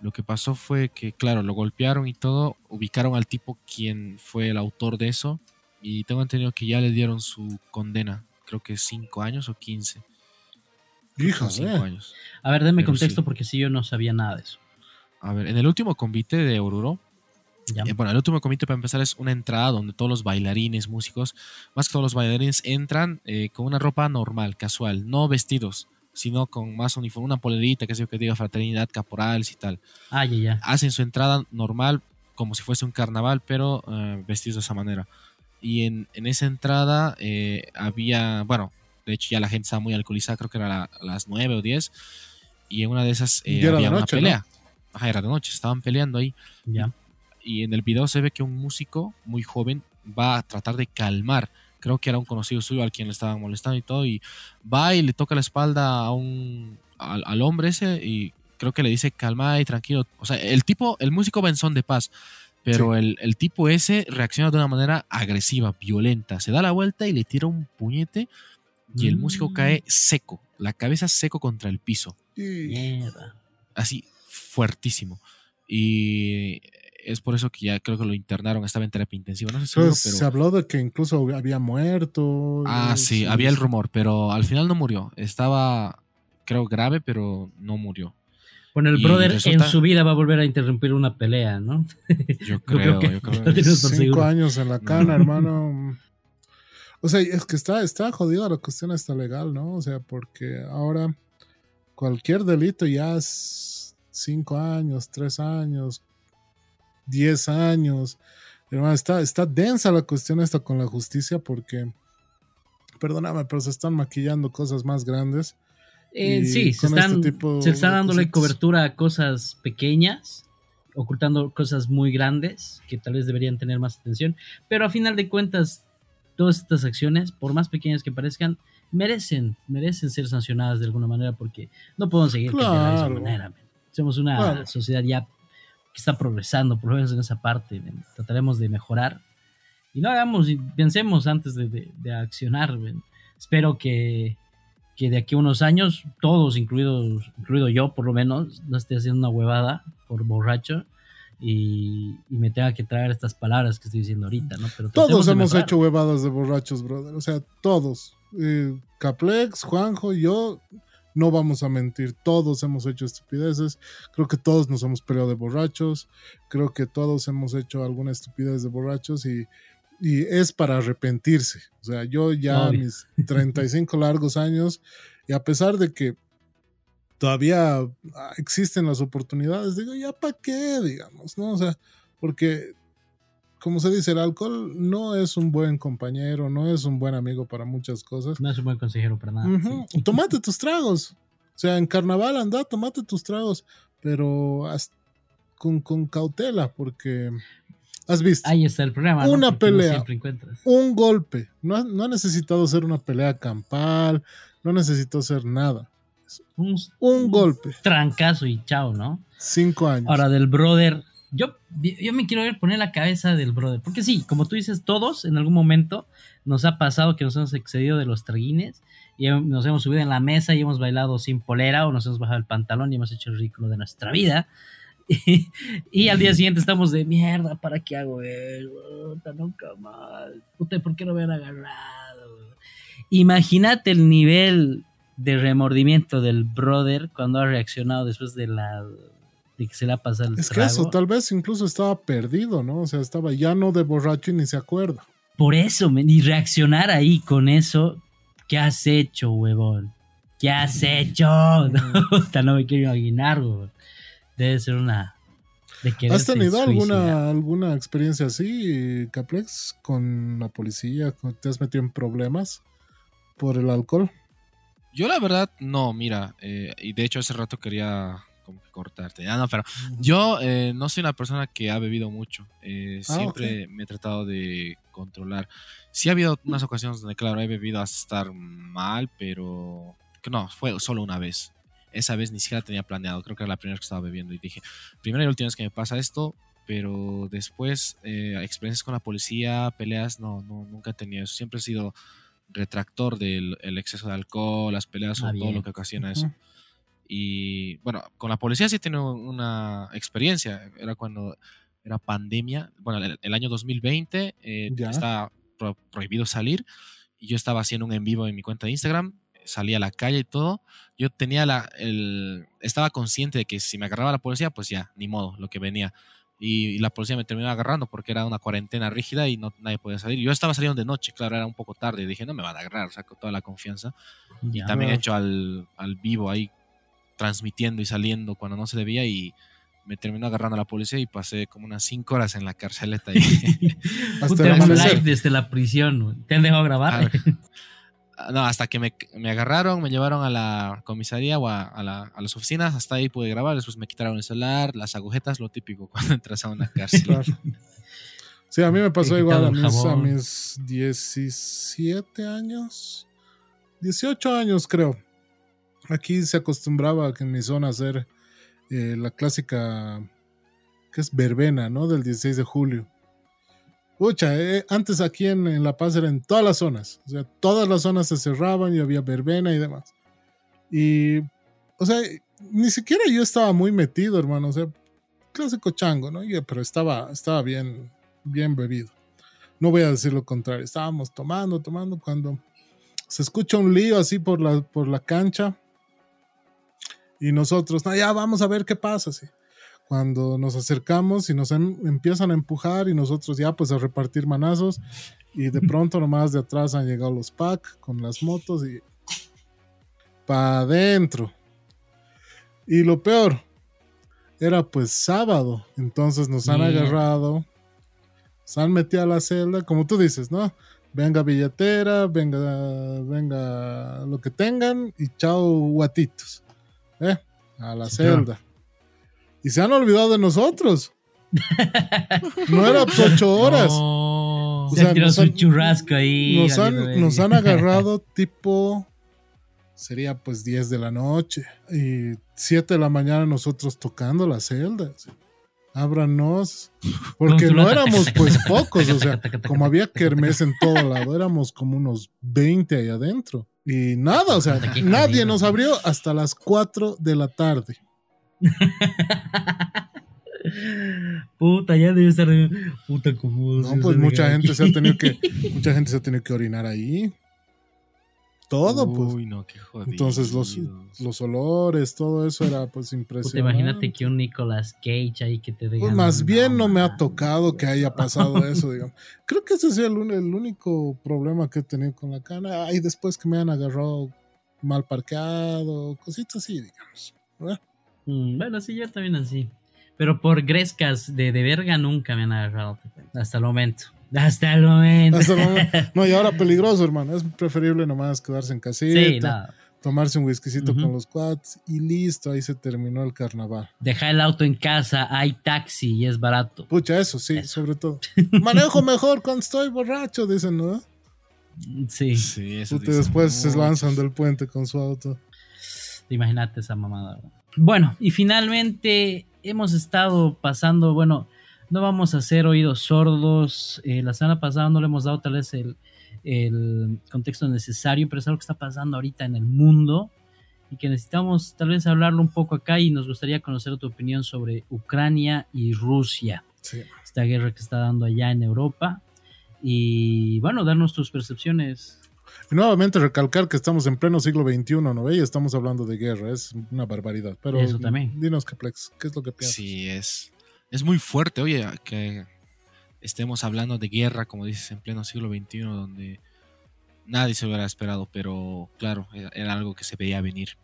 lo que pasó fue que, claro, lo golpearon y todo, ubicaron al tipo quien fue el autor de eso y tengo entendido que ya le dieron su condena, creo que 5 años o 15. Hija, cinco años. A ver, denme contexto porque si yo no sabía nada de eso. A ver, en el último convite de Oruro, eh, bueno, el último convite para empezar es una entrada donde todos los bailarines, músicos, más que todos los bailarines, entran eh, con una ropa normal, casual, no vestidos sino con más uniforme, una polerita, que sé yo que diga fraternidad, caporales y tal. Ah, ya, ya. Hacen su entrada normal, como si fuese un carnaval, pero uh, vestidos de esa manera. Y en, en esa entrada eh, había, bueno, de hecho ya la gente estaba muy alcoholizada, creo que era las 9 o 10, y en una de esas eh, había una pelea. Ajá, era de noche, estaban peleando ahí. Ya. Y en el video se ve que un músico muy joven va a tratar de calmar creo que era un conocido suyo al quien le estaban molestando y todo, y va y le toca la espalda a un, al, hombre ese y creo que le dice calma y tranquilo. O sea, el tipo, el músico benzón de paz, pero el, tipo ese reacciona de una manera agresiva, violenta. Se da la vuelta y le tira un puñete y el músico cae mm. seco, la cabeza seco contra el piso. Así, fuertísimo. Y es por eso que ya creo que lo internaron, estaba en terapia intensiva, no sé si pues, Se habló de que incluso había muerto. Ah, sí, había el rumor, pero al final no murió. Estaba, creo, grave, pero no murió. Bueno, el brother en su vida va a volver a interrumpir una pelea, ¿no? Yo creo, yo creo, que cinco años en la cana, hermano. O sea, es que está, está jodida la cuestión está legal, ¿no? O sea, porque ahora cualquier delito ya es cinco años, tres años, 10 años. está, está densa la cuestión esta con la justicia porque, perdóname, pero se están maquillando cosas más grandes. Eh, sí, se este están, se está dándole cobertura a cosas pequeñas, ocultando cosas muy grandes que tal vez deberían tener más atención, pero a final de cuentas, todas estas acciones, por más pequeñas que parezcan, merecen, merecen ser sancionadas de alguna manera porque no podemos seguir de esa manera. Somos una sociedad ya que está progresando, por lo menos en esa parte. Trataremos de mejorar. Y no hagamos y pensemos antes de, accionar. Espero que, de aquí a unos años, todos, incluidos, incluido yo por lo menos, no esté haciendo una huevada por borracho. Y, me tenga que traer estas palabras que estoy diciendo ahorita, ¿no? Pero todos hemos hecho huevadas de borrachos, brother. O sea, todos. Eh, Caplex, Juanjo, yo, no vamos a mentir, todos hemos hecho estupideces, creo que todos nos hemos peleado de borrachos, creo que todos hemos hecho alguna estupidez de borrachos y, y es para arrepentirse. O sea, yo ya a mis 35 largos años, y a pesar de que todavía ah, existen las oportunidades, digo, ya para qué, digamos, ¿no? O sea, porque, como se dice, el alcohol no es un buen compañero, no es un buen amigo para muchas cosas. No es un buen consejero para nada. Tomate tus tragos. O sea, en carnaval anda, tomate tus tragos, pero con, con cautela, porque has visto. Ahí está el problema. Una pelea, un golpe. No, no ha necesitado ser una pelea campal, no necesitó ser nada un, golpe. Trancazo y chao, ¿no? Cinco años. Ahora, del brother. Yo, yo me quiero ver poner la cabeza del brother. Porque sí, como tú dices, todos en algún momento nos ha pasado que nos hemos excedido de los traguines y nos hemos subido en la mesa y hemos bailado sin polera o nos hemos bajado el pantalón y hemos hecho el ridículo de nuestra vida. Y, al día siguiente estamos de mierda, ¿para qué hago eso? nunca más. ¿por qué no me han agarrado? Imagínate el nivel de remordimiento del brother cuando ha reaccionado después de la de que se le ha pasado el Es que eso, tal vez incluso estaba perdido, ¿no? O sea, estaba ya no de borracho y ni se acuerda. Por eso, y reaccionar ahí con eso, ¿qué has hecho, huevón? ¿Qué has hecho? No, no me quiero imaginar, huevón. Debe ser una... ¿Has tenido alguna, alguna experiencia así, Caplex, con la policía? ¿Te has metido en problemas por el alcohol? Yo la verdad, no, mira, eh, y de hecho hace rato quería como que cortarte. Ah, no, pero yo eh, no soy una persona que ha bebido mucho. Eh, ah, siempre me he tratado de controlar. Sí ha habido unas ocasiones donde, claro, he bebido hasta estar mal, pero no, fue solo una vez. Esa vez ni siquiera tenía planeado, creo que era la primera que estaba bebiendo y dije, primera y última vez que me pasa esto, pero después experiencias con la policía, peleas, no, no, nunca he tenido eso. Siempre he sido retractor del exceso de alcohol, las peleas o ah, todo lo que ocasiona eso. Y bueno, con la policía sí tengo una experiencia. Era cuando era pandemia. Bueno, el, año 2020 eh, estaba prohibido salir. Y yo estaba haciendo un en vivo en mi cuenta de Instagram. Salí a la calle y todo. Yo tenía la. El, estaba consciente de que si me agarraba la policía, pues ya, ni modo, lo que venía y, la policía me terminó agarrando porque era una cuarentena rígida y no, nadie podía salir. Yo estaba saliendo de noche, claro, era un poco tarde. Y dije, no me van a agarrar, saco toda la confianza. y también he hecho al, al, vivo ahí, transmitiendo y saliendo cuando no se debía y me terminó agarrando la policía y pasé como unas cinco horas en la carceleta. Ahí. Hasta live desde la prisión. ¿Te han dejado grabar? Ah, no, hasta que me, agarraron, me llevaron a la comisaría o a, las oficinas, hasta ahí pude grabar, después me quitaron el celular, las agujetas, lo típico cuando entras a una cárcel. Sí, a mí me pasó igual a mis, a mis 17 años, 18 años creo. Aquí se acostumbraba que en mi zona hacer eh, la clásica, que es verbena, ¿no? Del 16 de julio. Pucha, eh, antes aquí en, La Paz era en todas las zonas. O sea, todas las zonas se cerraban y había verbena y demás. Y, o sea, ni siquiera yo estaba muy metido, hermano. O sea, clásico chango, ¿no? pero estaba, estaba bien, bien bebido. No voy a decir lo contrario. Estábamos tomando, tomando cuando se escucha un lío así por la, por la cancha. Y nosotros, no, ya vamos a ver qué pasa. Sí cuando nos acercamos y nos em, empiezan a empujar y nosotros ya pues a repartir manazos y de pronto nomás de atrás han llegado los pack con las motos y para adentro. Y lo peor, era pues sábado, entonces nos han agarrado, se han metido a la celda, como tú dices, ¿no? Venga billetera, venga, venga lo que tengan y chao guatitos, ¿eh? A la celda y se han olvidado de nosotros. no era ocho horas. O sea, nos han, churrasco ahí. Nos han, nos han agarrado tipo. Sería pues 10 de la noche. Y 7 de la mañana nosotros tocando las celdas. Ábranos. Porque no éramos pues pocos. O sea, como había kermés en todo lado, éramos como unos 20 ahí adentro. Y nada, o sea, nadie nos abrió hasta las 4 de la tarde. Puta, ya debe estar puta como. No, pues mucha gente se ha tenido que mucha gente se ha tenido que orinar ahí. Todo, pues. Uy, no, qué jodido. Entonces los, los olores, todo eso era pues Puta, impresionante. imagínate que un Nicolas Cage ahí que te diga. Pues más bien no me ha mames". tocado que haya pasado eso, digamos. Creo que ese es el, único problema que he tenido con la cana. Ay, después que me han agarrado mal parqueado, cositas así, digamos. ¿verdad? Mm, bueno, sí, yo también así. Pero por grescas de, de verga nunca me han agarrado. Hasta el momento. Hasta el momento. Hasta el momento. No, y ahora peligroso, hermano. Es preferible nomás quedarse en casita, Sí, nada. tomarse un whiskycito Ujú. con los quads y listo, ahí se terminó el carnaval. Deja el auto en casa, hay taxi y es barato. Pucha, eso sí, Eso. sobre todo. Manejo mejor cuando estoy borracho, dicen, ¿no? Sí, Sí, eso Puta, después se muchos. lanzan del puente con su auto. imagínate esa mamada. Bueno, y finalmente hemos estado pasando, bueno, no vamos a hacer oídos sordos. eh, la semana pasada no le hemos dado tal vez el, el contexto necesario, pero es algo que está pasando ahorita en el mundo y que necesitamos tal vez hablarlo un poco acá y nos gustaría conocer tu opinión sobre Ucrania y Rusia, Sí. esta guerra que está dando allá en Europa. Y bueno, darnos tus percepciones. Y nuevamente recalcar que estamos en pleno siglo XXI, ¿no? Y estamos hablando de guerra, es una barbaridad. Pero Eso también. dinos, Caplex, ¿qué es lo que piensas? Sí, es, es muy fuerte, oye, que estemos hablando de guerra, como dices, en pleno siglo XXI, donde nadie se hubiera esperado, pero claro, era, algo que se veía venir.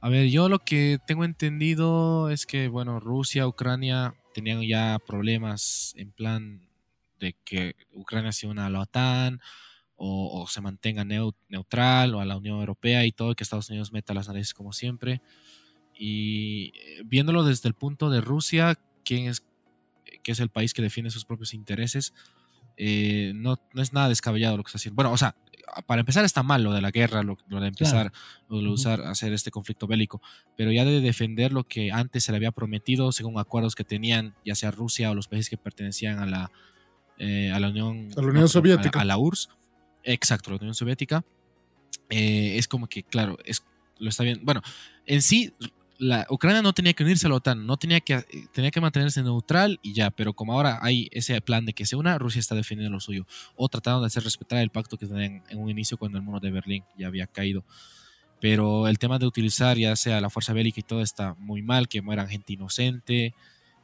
A ver, yo lo que tengo entendido es que, bueno, Rusia, Ucrania tenían ya problemas en plan de que Ucrania se una a la OTAN o, o se mantenga neu- neutral o a la Unión Europea y todo, que Estados Unidos meta las narices como siempre. Y eh, viéndolo desde el punto de Rusia, ¿quién es, que es el país que defiende sus propios intereses, eh, no, no es nada descabellado lo que está haciendo. Bueno, o sea, para empezar está mal lo de la guerra, lo, lo de empezar, lo de usar, hacer este conflicto bélico, pero ya de defender lo que antes se le había prometido según acuerdos que tenían, ya sea Rusia o los países que pertenecían a la, eh, a la Unión, A la Unión Soviética. a, a la URSS, exacto, la Unión Soviética, eh, es como que, claro, es, lo está bien. Bueno, en sí, la Ucrania no tenía que unirse a la OTAN, no tenía que, tenía que mantenerse neutral y ya, pero como ahora hay ese plan de que se una, Rusia está defendiendo lo suyo o tratando de hacer respetar el pacto que tenían en un inicio cuando el muro de Berlín ya había caído. Pero el tema de utilizar ya sea la fuerza bélica y todo está muy mal, que mueran gente inocente,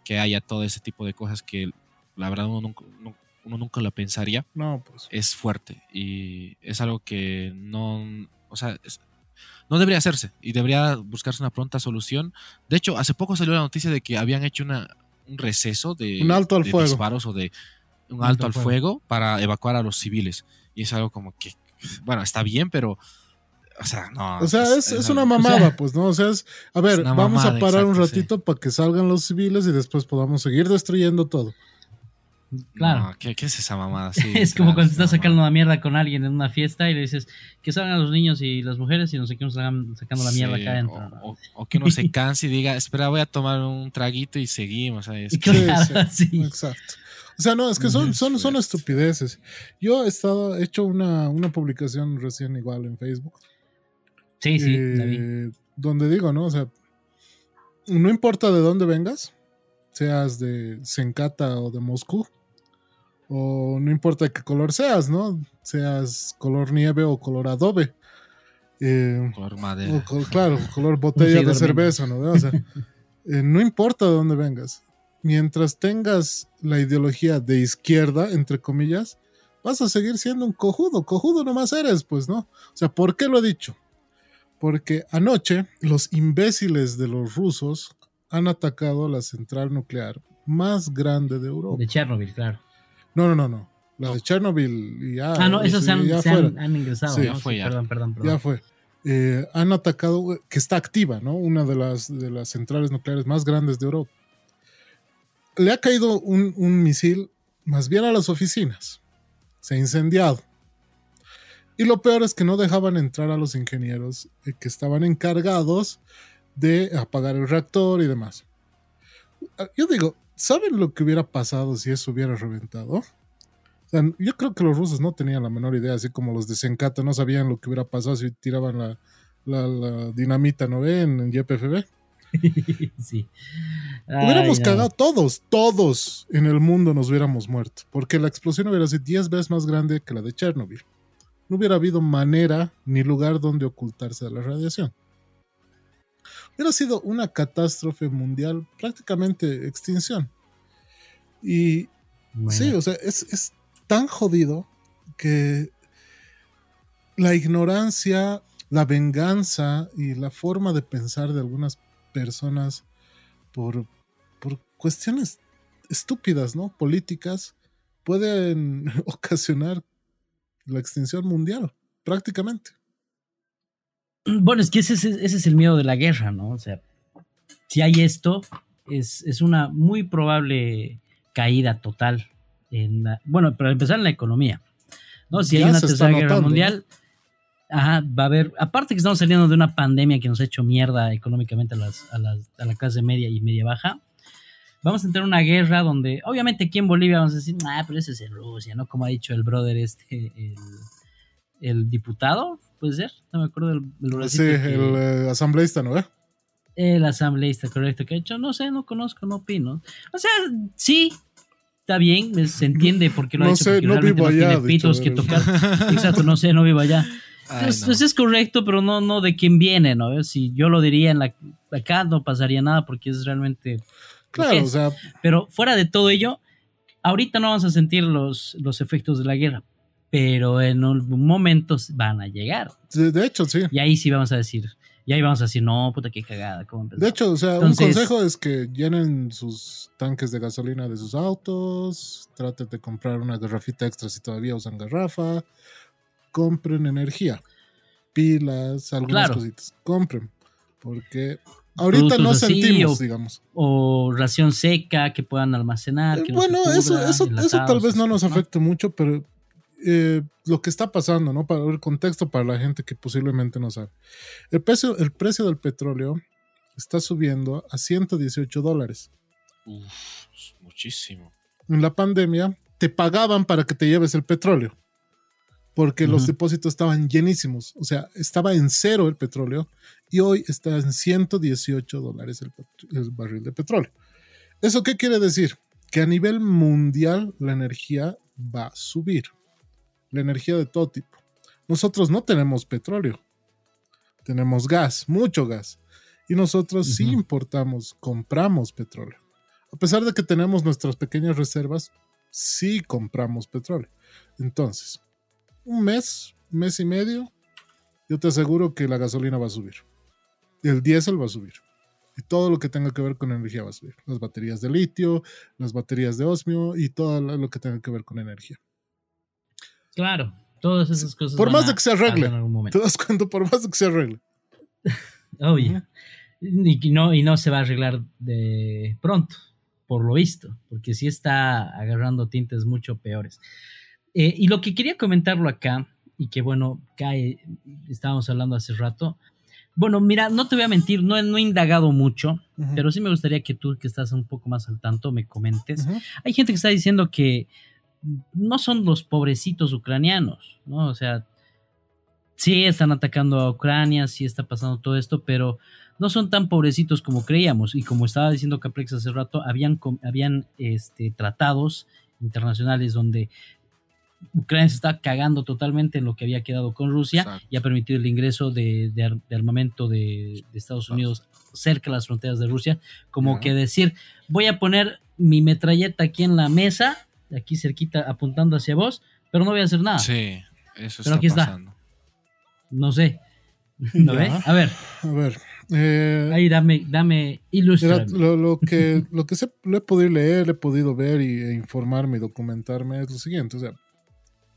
que haya todo ese tipo de cosas que la verdad uno nunca, no- uno nunca lo pensaría No, pues. es fuerte y es algo que no, o sea, es- no debería hacerse y debería buscarse una pronta solución. De hecho, hace poco salió la noticia de que habían hecho una, un receso de, Un alto al de fuego. disparos o de un alto al fuego para evacuar a los civiles. Y es algo como que, bueno, está bien, pero, o sea, no. O sea, es, es una mamada, sea, pues, ¿no? O sea, es, a ver, vamos a parar un sí. ratito para que salgan los civiles y después podamos seguir destruyendo todo. Claro. No, ¿qué, qué es esa mamada? Sí, es como cuando es estás una sacando una mierda con alguien en una fiesta y le dices que salgan los niños y las mujeres y nos seguimos sacan- sacando la mierda Sí, acá adentro. O, o- o que uno se canse y diga, espera, voy a tomar un traguito y seguimos. ¿sabes? Y claro, sí, sí. Exacto. O sea, no, es que son, son, son estupideces. Yo he estado, he hecho una, una publicación recién igual en Facebook. Sí, sí, eh, la donde digo, ¿no? O sea, no importa de dónde vengas, seas de Sencata o de Moscú, o no importa qué color seas, ¿no? Seas color nieve o color adobe. Eh, Color madera. o col- claro, color botella de cerveza, ¿no? O sea, eh, no importa de dónde vengas. Mientras tengas la ideología de izquierda, entre comillas, vas a seguir siendo un cojudo. Cojudo nomás eres, pues, ¿no? O sea, ¿por qué lo he dicho? Porque anoche los imbéciles de los rusos han atacado la central nuclear más grande de Europa. De Chernobyl, claro. No, no, no, no. La de Chernobyl ya, Ah, no, esos sí, se han, ya se han, han ingresado. Sí, ¿no? fue Sí, ya. Perdón, perdón, perdón. Ya fue. Eh, han atacado, que está activa, ¿no? Una de las, de las centrales nucleares más grandes de Europa. Le ha caído un, un misil más bien a las oficinas. Se ha incendiado. Y lo peor es que no dejaban entrar a los ingenieros eh, que estaban encargados de apagar el reactor y demás. Ah, Yo digo, ¿saben lo que hubiera pasado si eso hubiera reventado? O sea, yo creo que los rusos no tenían la menor idea, así como los de Sencata no sabían lo que hubiera pasado si tiraban la, la- la dinamita, ¿no ven? En YPFB. sí. hubiéramos no. cagado todos, todos en el mundo nos hubiéramos muerto, porque la explosión hubiera sido 10 veces más grande que la de Chernobyl. no hubiera habido manera ni lugar donde ocultarse de la radiación. Hubiera sido una catástrofe mundial, prácticamente extinción. Y sí, o sea, es, es tan jodido que la ignorancia, la venganza y la forma de pensar de algunas personas por, por cuestiones estúpidas, ¿no? Políticas, pueden ocasionar la extinción mundial, prácticamente. Bueno, es que ese, es el miedo de la guerra, ¿no? O sea, si hay esto, es, es una muy probable caída total. En bueno, para empezar en la economía. ¿no? Si hay una tercera guerra mundial, ajá, va a haber, aparte que estamos saliendo de una pandemia que nos ha hecho mierda económicamente a, las, a, las, a la clase media y media baja, vamos a entrar en una guerra donde, obviamente aquí en Bolivia vamos a decir, ah, pero ese es en Rusia, ¿no? Como ha dicho el brother este, el, diputado, puede ser, no me acuerdo del, del Sí, el eh, asambleísta, ¿no? El asambleísta, correcto, que ha hecho, no sé, no conozco, no opino. O sea, sí, está bien, se entiende por qué lo ha hecho, porque no vivo allá, tiene pitos que tocar. Exacto, no sé, no vivo allá. Pues, pues, es correcto, pero no, no de quién viene, ¿no? Si yo lo diría en la, acá no pasaría nada porque es realmente Claro, o sea. Pero fuera de todo ello, ahorita no vamos a sentir los, los efectos de la guerra, pero en un momento van a llegar. De, hecho, sí. Y ahí sí vamos a decir, y ahí vamos a decir, no, puta, qué cagada. de hecho, o sea, un consejo es que llenen sus tanques de gasolina de sus autos, traten de comprar una garrafita extra si todavía usan garrafa, compren energía, pilas, algunas cositas, compren, porque Ahorita no sentimos, digamos. O ración seca que puedan almacenar. bueno, eso, eso, eso tal vez no nos afecte mucho, pero eh, lo que está pasando, ¿no? Para el contexto para la gente que posiblemente no sabe. El precio, el precio del petróleo está subiendo a 118 dólares. Uf, muchísimo. En la pandemia te pagaban para que te lleves el petróleo porque los depósitos estaban llenísimos. O sea, estaba en cero el petróleo y hoy está en 118 dólares el, barril de petróleo. ¿Eso qué quiere decir? Que a nivel mundial la energía va a subir. La energía de todo tipo. Nosotros no tenemos petróleo. Tenemos gas, mucho gas. Y nosotros sí importamos, compramos petróleo. A pesar de que tenemos nuestras pequeñas reservas, sí compramos petróleo. Entonces, un mes, mes y medio, yo te aseguro que la gasolina va a subir. El diésel va a subir. Y todo lo que tenga que ver con energía va a subir. Las baterías de litio, las baterías de osmio y todo lo que tenga que ver con energía. Claro, todas esas cosas. Por más de que se arregle. Te das cuenta, por más de que se arregle. Obvio. Y no, y no se va a arreglar de pronto, por lo visto, porque sí está agarrando tintes mucho peores. Eh, y lo que quería comentarlo acá, y que bueno, cae, estábamos hablando hace rato. Bueno, mira, no te voy a mentir, no, no he indagado mucho, pero sí me gustaría que tú, que estás un poco más al tanto, me comentes. Hay gente que está diciendo que no son los pobrecitos ucranianos, ¿no? O sea, sí están atacando a Ucrania, sí está pasando todo esto, pero no son tan pobrecitos como creíamos. Y como estaba diciendo Caprex hace rato, habían, habían este, tratados internacionales donde Ucrania se está cagando totalmente en lo que había quedado con Rusia y ha permitido el ingreso de, armamento de, Estados Unidos cerca de las fronteras de Rusia, como que decir, voy a poner mi metralleta aquí en la mesa, aquí cerquita, apuntando hacia vos, pero no voy a hacer nada. Sí, eso pero aquí pasando. está. No sé. ¿Lo ve? A ver. A ver. Eh, Ahí dame, dame ilustra. Lo, que, lo que he podido leer, he podido ver y, e informarme y documentarme es lo siguiente. O sea,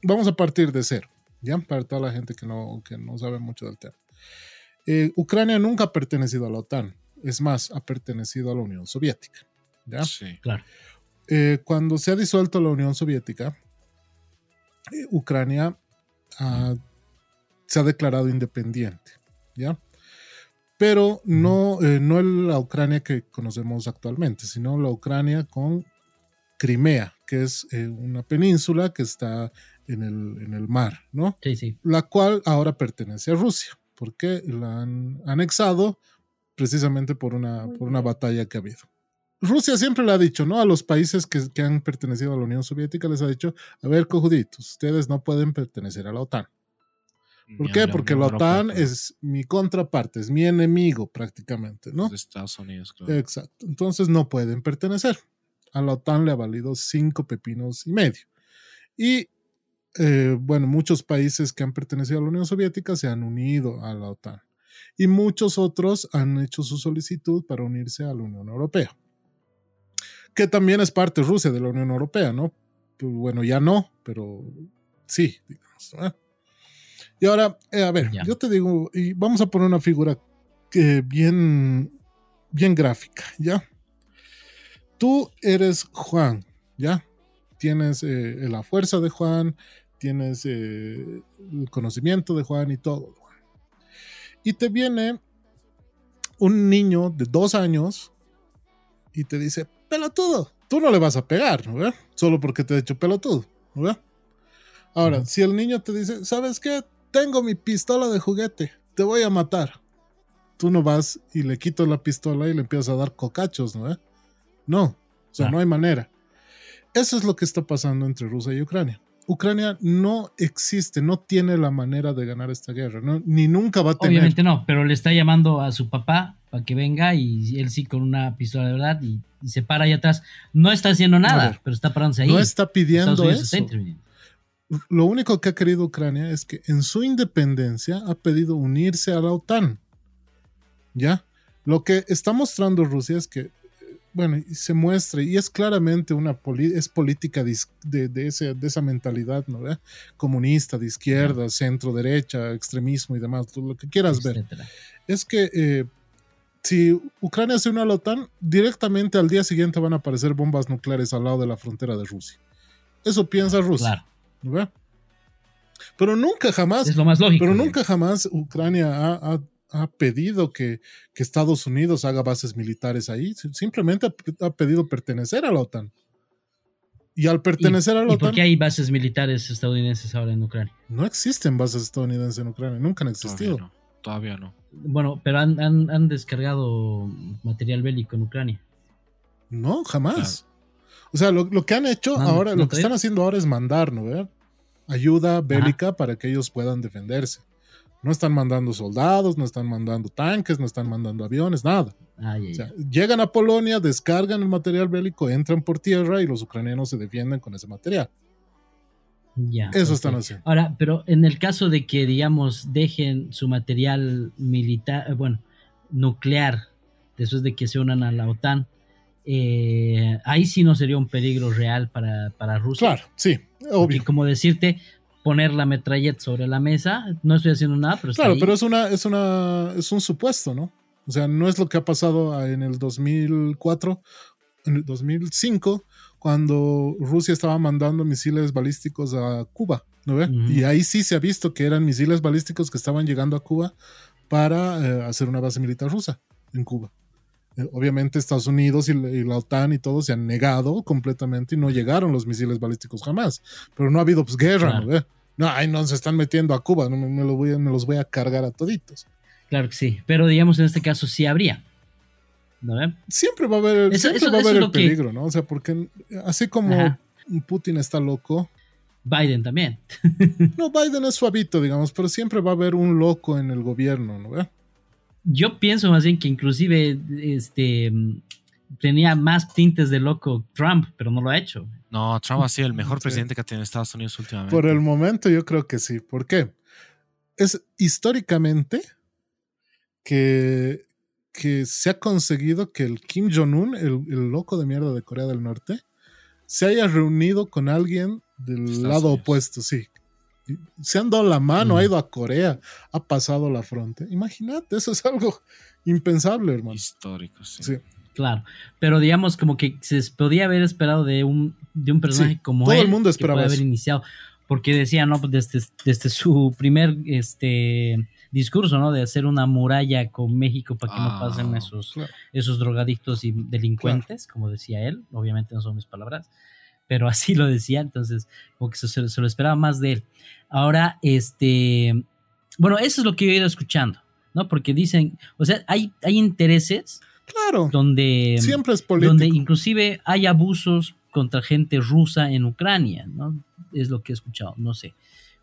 vamos a partir de cero, ¿ya? Para toda la gente que no, que no sabe mucho del tema. Eh, Ucrania nunca ha pertenecido a la OTAN, es más, ha pertenecido a la Unión Soviética, ¿ya? Sí, claro. Eh, cuando se ha disuelto la Unión Soviética, eh, Ucrania se ha declarado independiente, ¿ya? Pero no, no la Ucrania que conocemos actualmente, sino la Ucrania con Crimea, que es una península que está en el, en el mar, ¿no? Sí, sí. La cual ahora pertenece a Rusia, porque la han anexado precisamente por una, por una batalla que ha habido. Rusia siempre le ha dicho, ¿no? A los países que, que, han pertenecido a la Unión Soviética les ha dicho, a ver, cojuditos, ustedes no pueden pertenecer a la OTAN, ¿Por qué? Porque la OTAN es mi contraparte, es mi enemigo prácticamente, ¿no? De Estados Unidos, claro. Exacto. Entonces no pueden pertenecer. A la OTAN le ha valido cinco pepinos y medio. Y eh, bueno, muchos países que han pertenecido a la Unión Soviética se han unido a la OTAN. Y muchos otros han hecho su solicitud para unirse a la Unión Europea. Que también es parte Rusia de la Unión Europea, ¿no? Bueno, ya no, pero sí, digamos. ¿eh? Y ahora, eh, a ver, yo te digo, y vamos a poner una figura que bien, bien gráfica, ¿ya? Tú eres Juan, ¿ya? Tienes eh, la fuerza de Juan, tienes eh, el conocimiento de Juan y todo. Y te viene un niño de dos años y te dice, pelotudo, tú no le vas a pegar, ¿no? ve? Solo porque te he hecho pelotudo, ¿no? ve? Ahora, si el niño te dice, ¿sabes qué? Tengo mi pistola de juguete, te voy a matar. Tú no vas y le quitas la pistola y le empiezas a dar cocachos, ¿no? ve? No, o sea, Ah. no hay manera. Eso es lo que está pasando entre Rusia y Ucrania. Ucrania no existe, no tiene la manera de ganar esta guerra, ¿no? ni nunca va a tener. Obviamente no, pero le está llamando a su papá para que venga y él sí con una pistola de verdad y, y se para ahí atrás. No está haciendo nada, ver, pero está parándose ahí. no está pidiendo está eso. Lo único que ha querido Ucrania es que en su independencia ha pedido unirse a la OTAN. ¿Ya? Lo que está mostrando Rusia es que, bueno, se muestra y es claramente una es política de, de ese- de esa mentalidad, ¿no? ve? Comunista, de izquierda, centro, derecha, extremismo y demás, tú lo que quieras ver. es que eh, si Ucrania se une a la OTAN, directamente al día siguiente van a aparecer bombas nucleares al lado de la frontera de Rusia. Eso piensa Rusia. Claro, ¿no ve? Pero nunca jamás, es lo más lógico. pero nunca jamás Ucrania ha, ha- ha pedido que, que Estados Unidos haga bases militares ahí. Sim- Simplemente ha, ha pedido pertenecer a la OTAN. Y al pertenecer a la ¿Y por OTAN, qué hay bases militares estadounidenses ahora en Ucrania? no existen bases estadounidenses en Ucrania. Nunca han Todavía existido. no. Todavía no. Bueno, pero han, han- han descargado material bélico en Ucrania. No, jamás. O sea, lo, lo que han hecho No, ahora, no lo que están haciendo ahora es mandar, ¿no? ve? Ayuda bélica para que ellos puedan defenderse. No están mandando soldados, no están mandando tanques, no están mandando aviones, nada. Ay, O sea, llegan a Polonia, descargan el material bélico, entran por tierra y los ucranianos se defienden con ese material. Ya, Eso ok. están haciendo. Ahora, pero en el caso de que, digamos, dejen su material militar, eh, bueno, nuclear, después de que se unan a la OTAN, eh, ahí sí no sería un peligro real para, para Rusia. Claro, sí, Porque obvio. como decirte, poner la metralleta sobre la mesa, no estoy haciendo nada, pero está Claro, ahí. pero es una, es una, es un supuesto, ¿no? O sea, no es lo que ha pasado en el 2004, en el 2005, cuando Rusia estaba mandando misiles balísticos a Cuba, ¿no ve? Y ahí sí se ha visto que eran misiles balísticos que estaban llegando a Cuba para eh, hacer una base militar rusa en Cuba. Eh, obviamente Estados Unidos y la, y la OTAN y todo se han negado completamente y no llegaron los misiles balísticos jamás. Pero no ha habido pues guerra, Claro. ¿no ay, no, se están metiendo a Cuba, no, me, me lo voy a- me los voy a cargar a toditos. Claro que sí, pero digamos en este caso sí habría. ¿No? Siempre va a haber, Eso- siempre eso- va a haber el que- peligro, ¿no? O sea, porque así como Ajá. Putin está loco, Biden también. no, Biden es suavito, digamos, pero siempre va a haber un loco en el gobierno, ¿no ve? Yo pienso más bien que inclusive este tenía más tintes de loco Trump, pero no lo ha hecho. No, Trump ha sido el mejor Sí. presidente que ha tenido Estados Unidos últimamente. Por el momento yo creo que sí. ¿Por qué? Es históricamente que, que se ha conseguido que el Kim Jong-un, el, el loco de mierda de Corea del Norte, se haya reunido con alguien del Estados lado Unidos. opuesto, sí. Se han dado la mano, Mm. ha ido a Corea, ha pasado la frontera. Imagínate, eso es algo impensable, hermano. Histórico, sí. Sí. Claro, pero digamos como que se podía haber esperado de un, de un personaje Sí, como todo él el mundo que esperaba puede haber eso. iniciado, porque decía, no, pues desde, desde su primer este discurso, ¿no? De hacer una muralla con México para que no Ah, pasen esos, claro. esos drogadictos y delincuentes, como decía él, obviamente no son mis palabras, pero así lo decía, entonces como que se, lo esperaba más de él. Ahora, este, bueno, eso es lo que yo he ido escuchando, ¿no? Porque dicen, o sea, hay, hay intereses Claro, donde, siempre es político. donde inclusive hay abusos contra gente rusa en Ucrania, ¿no? Es lo que he escuchado, no sé.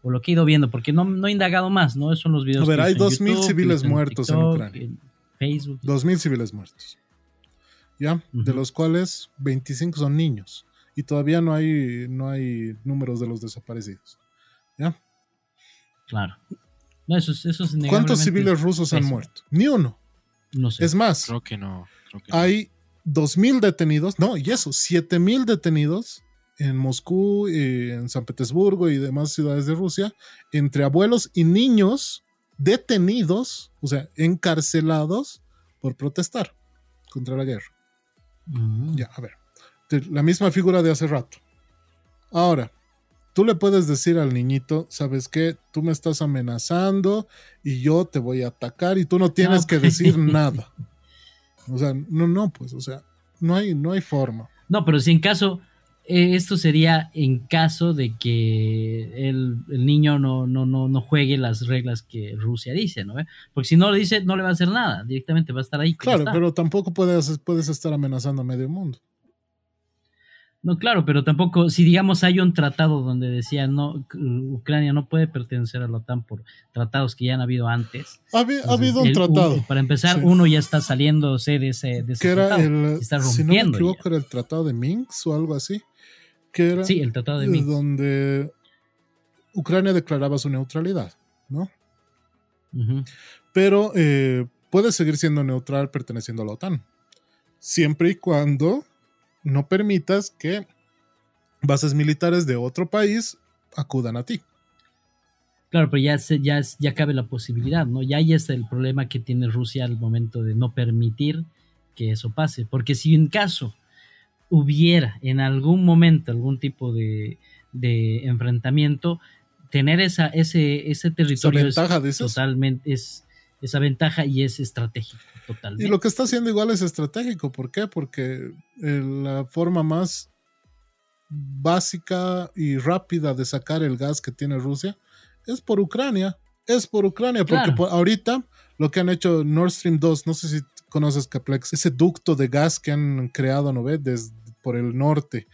O lo que he ido viendo, porque no, no he indagado más, ¿no? Esos son los videos. A ver, que hay visto en 2.000 YouTube, que he civiles en muertos en Ucrania. en Facebook. 2.000 civiles muertos. ¿Ya? De los cuales 25 son niños. Y todavía no hay, no hay números de los desaparecidos. ¿Ya? Claro. No, eso, es- eso es ¿Cuántos civiles rusos han muerto? Ni uno. No sé. Es más, Creo que no. Creo que no. hay 2.000 detenidos, no, y eso, 7.000 detenidos en Moscú, eh, en San Petersburgo y demás ciudades de Rusia, entre abuelos y niños detenidos, o sea, encarcelados por protestar contra la guerra. Mm. Ya, a ver, la misma figura de hace rato. Ahora, tú le puedes decir al niñito, ¿sabes qué? Tú me estás amenazando y yo te voy a atacar y tú no tienes que decir nada. O sea, no, no, pues, o sea, no hay, no hay forma. No, pero si en caso, eh, esto sería en caso de que el, el niño no, no, no, no juegue las reglas que Rusia dice, ¿no? Porque si no lo dice, no le va a hacer nada, directamente va a estar ahí. Claro, pero tampoco puedes, puedes estar amenazando a medio mundo. No, claro, pero tampoco, si digamos hay un tratado donde decía, no, Ucrania no puede pertenecer a la OTAN por tratados que ya han habido antes. Ha, habido un el- tratado para empezar, Sí. uno ya está saliéndose de ese, de ese que era tratado. el, está si no me equivoco, era el tratado de Minsk o algo así, que era Sí, el tratado de Minsk. donde Ucrania declaraba su neutralidad, ¿no? Pero eh, puede seguir siendo neutral perteneciendo a la OTAN, siempre y cuando no permitas que bases militares de otro país acudan a ti. Claro, pero ya, se- ya, ya cabe la posibilidad, ¿no? Ya ahí está el problema que tiene Rusia al momento de no permitir que eso pase. Porque si en caso hubiera en algún momento algún tipo de, de enfrentamiento, tener esa, ese, ese Esa territorio ventaja, es dices. totalmente, es esa ventaja y es estratégico, totalmente. Y lo que está haciendo igual es estratégico. ¿Por qué? Porque eh, la forma más básica y rápida de sacar el gas que tiene Rusia es por Ucrania. Es por Ucrania, porque Claro. por- ahorita lo que han hecho Nord Stream 2, no sé si conoces Caplex, ese ducto de gas que han creado, ¿no ves? Desde, por el norte,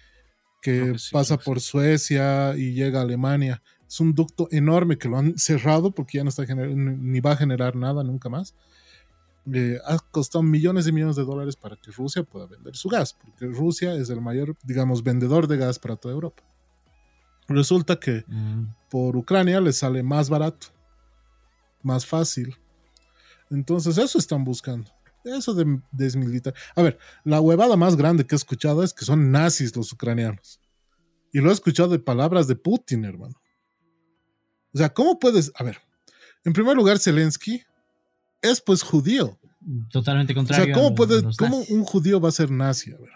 que Creo que sí, pasa por sí. Suecia y llega a Alemania. Es un ducto enorme que lo han cerrado porque ya no está ni va a generar nada nunca más. Eh, ha costado millones y millones de dólares para que Rusia pueda vender su gas, porque Rusia es el mayor, digamos, vendedor de gas para toda Europa. Resulta que Mm. por Ucrania les sale más barato, más fácil. Entonces eso están buscando. Eso de desmilitar. A ver, la huevada más grande que he escuchado es que son nazis los ucranianos. Y lo he escuchado de palabras de Putin, hermano. O sea, ¿cómo puedes? A ver, en primer lugar, Zelensky es pues judío. Totalmente O contrario. sea, a ¿cómo, a los ¿cómo un judío va a ser nazi? A ver.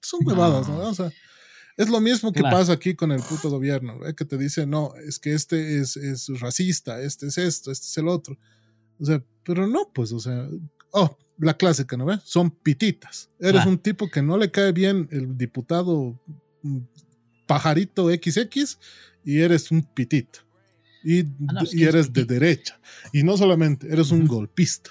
Son huevadas, ¿no? No. O sea, es lo mismo que Claro. pasa aquí con el puto gobierno, ¿ve? que te dice, no, es que este es, es racista, este es esto, este es el otro. O sea, pero no, pues, o sea, oh, la clásica, ¿no ve? Son pititas. Eres Claro. un tipo que no le cae bien el diputado mm, pajarito XX y eres un pitito. Y, Ah, no, y eres de derecha. Y no solamente, eres un golpista.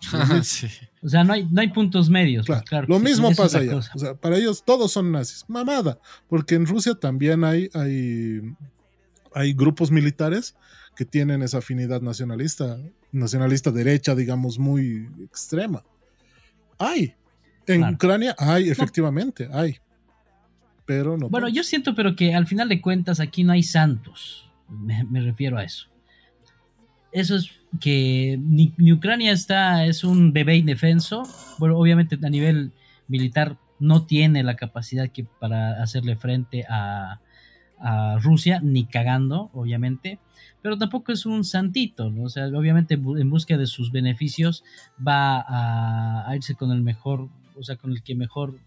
sí. O sea, no hay, no hay puntos medios. Claro, claro lo mismo pasa allá. O sea, para ellos todos son nazis. Mamada. Porque en Rusia también hay, hay, hay grupos militares que tienen esa afinidad nacionalista, nacionalista derecha, digamos, muy extrema. Hay. En Claro. Ucrania hay, efectivamente, hay. Pero no. Bueno, yo siento, pero que al final de cuentas aquí no hay santos. Me, me refiero a eso. Eso es que ni, ni Ucrania está, es un bebé indefenso. Bueno, obviamente a nivel militar no tiene la capacidad que para hacerle frente a, a Rusia, ni cagando, obviamente. Pero tampoco es un santito, ¿no? O sea, obviamente en búsqueda de sus beneficios va a, a irse con el mejor, o sea, con el que mejor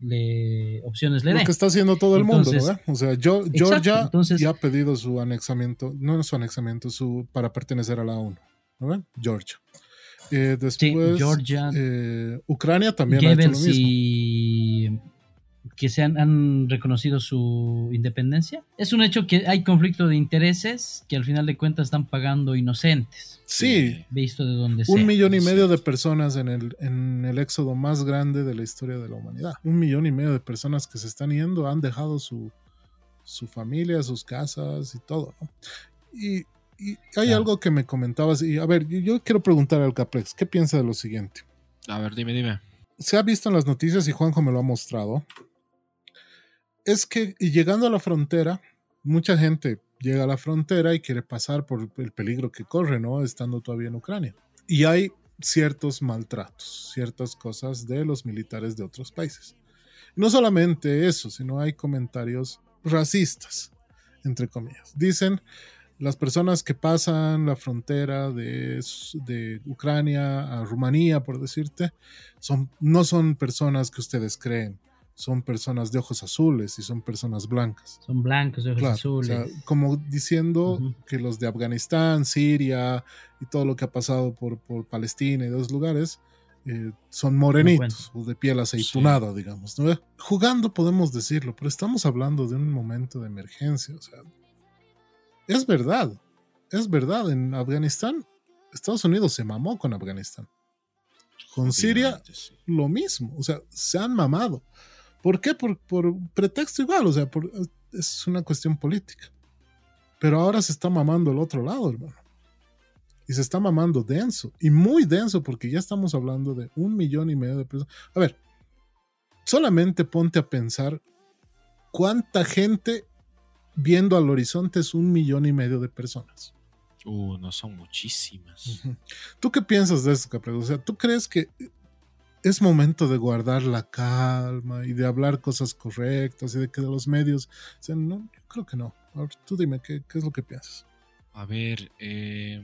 le opciones le lo dé. que está haciendo todo el mundo, Entonces- ¿verdad? O sea, yo, Exacto, Georgia entonces- ya ha pedido su anexamiento, no su anexamiento, su para pertenecer a la ONU, ¿no ven? Georgia. Eh, después, Georgia. eh, Ucrania también ha hecho lo mismo. y que se han, han, reconocido su independencia. Es un hecho que hay conflicto de intereses que al final de cuentas están pagando inocentes. Sí. Visto de donde Un millón y medio de personas en el, en el éxodo más grande de la historia de la humanidad. Un millón y medio de personas que se están yendo han dejado su, su familia, sus casas y todo. ¿no? Y, y, hay claro. algo que me comentabas. Y a ver, yo quiero preguntar al Caprex, ¿qué piensa de lo siguiente? A ver, dime, dime. Se ha visto en las noticias y Juanjo me lo ha mostrado es que llegando a la frontera, mucha gente llega a la frontera y quiere pasar por el peligro que corre, ¿no? Estando todavía en Ucrania. Y hay ciertos maltratos, ciertas cosas de los militares de otros países. No solamente eso, sino hay comentarios racistas, entre comillas. Dicen, las personas que pasan la frontera de, de, Ucrania a Rumanía, por decirte, son, no son personas que ustedes creen son personas de ojos azules y son personas blancas. Son blancos de ojos claro, azules. O sea, como diciendo uh -huh. que los de Afganistán, Siria y todo lo que ha pasado por, por Palestina y dos lugares eh, son morenitos o de piel aceitunada, sí. digamos. ¿no? Jugando podemos decirlo, pero estamos hablando de un momento de emergencia. O sea, es verdad, es verdad. En Afganistán, Estados Unidos se mamó con Afganistán. Con Siria, lo mismo. O sea, se han mamado. ¿Por qué? Por, por pretexto igual, o sea, por, es una cuestión política. Pero ahora se está mamando el otro lado, hermano. Y se está mamando denso, y muy denso, porque ya estamos hablando de un millón y medio de personas. A ver, solamente ponte a pensar cuánta gente viendo al horizonte es un millón y medio de personas. Uh, no son muchísimas. Uh -huh. ¿Tú qué piensas de esto, Capri? O sea, ¿tú crees que es momento de guardar la calma y de hablar cosas correctas y de que de los medios. O no, yo creo que no. Ahora, tú dime, ¿qué, ¿qué, es lo que piensas? A ver, eh,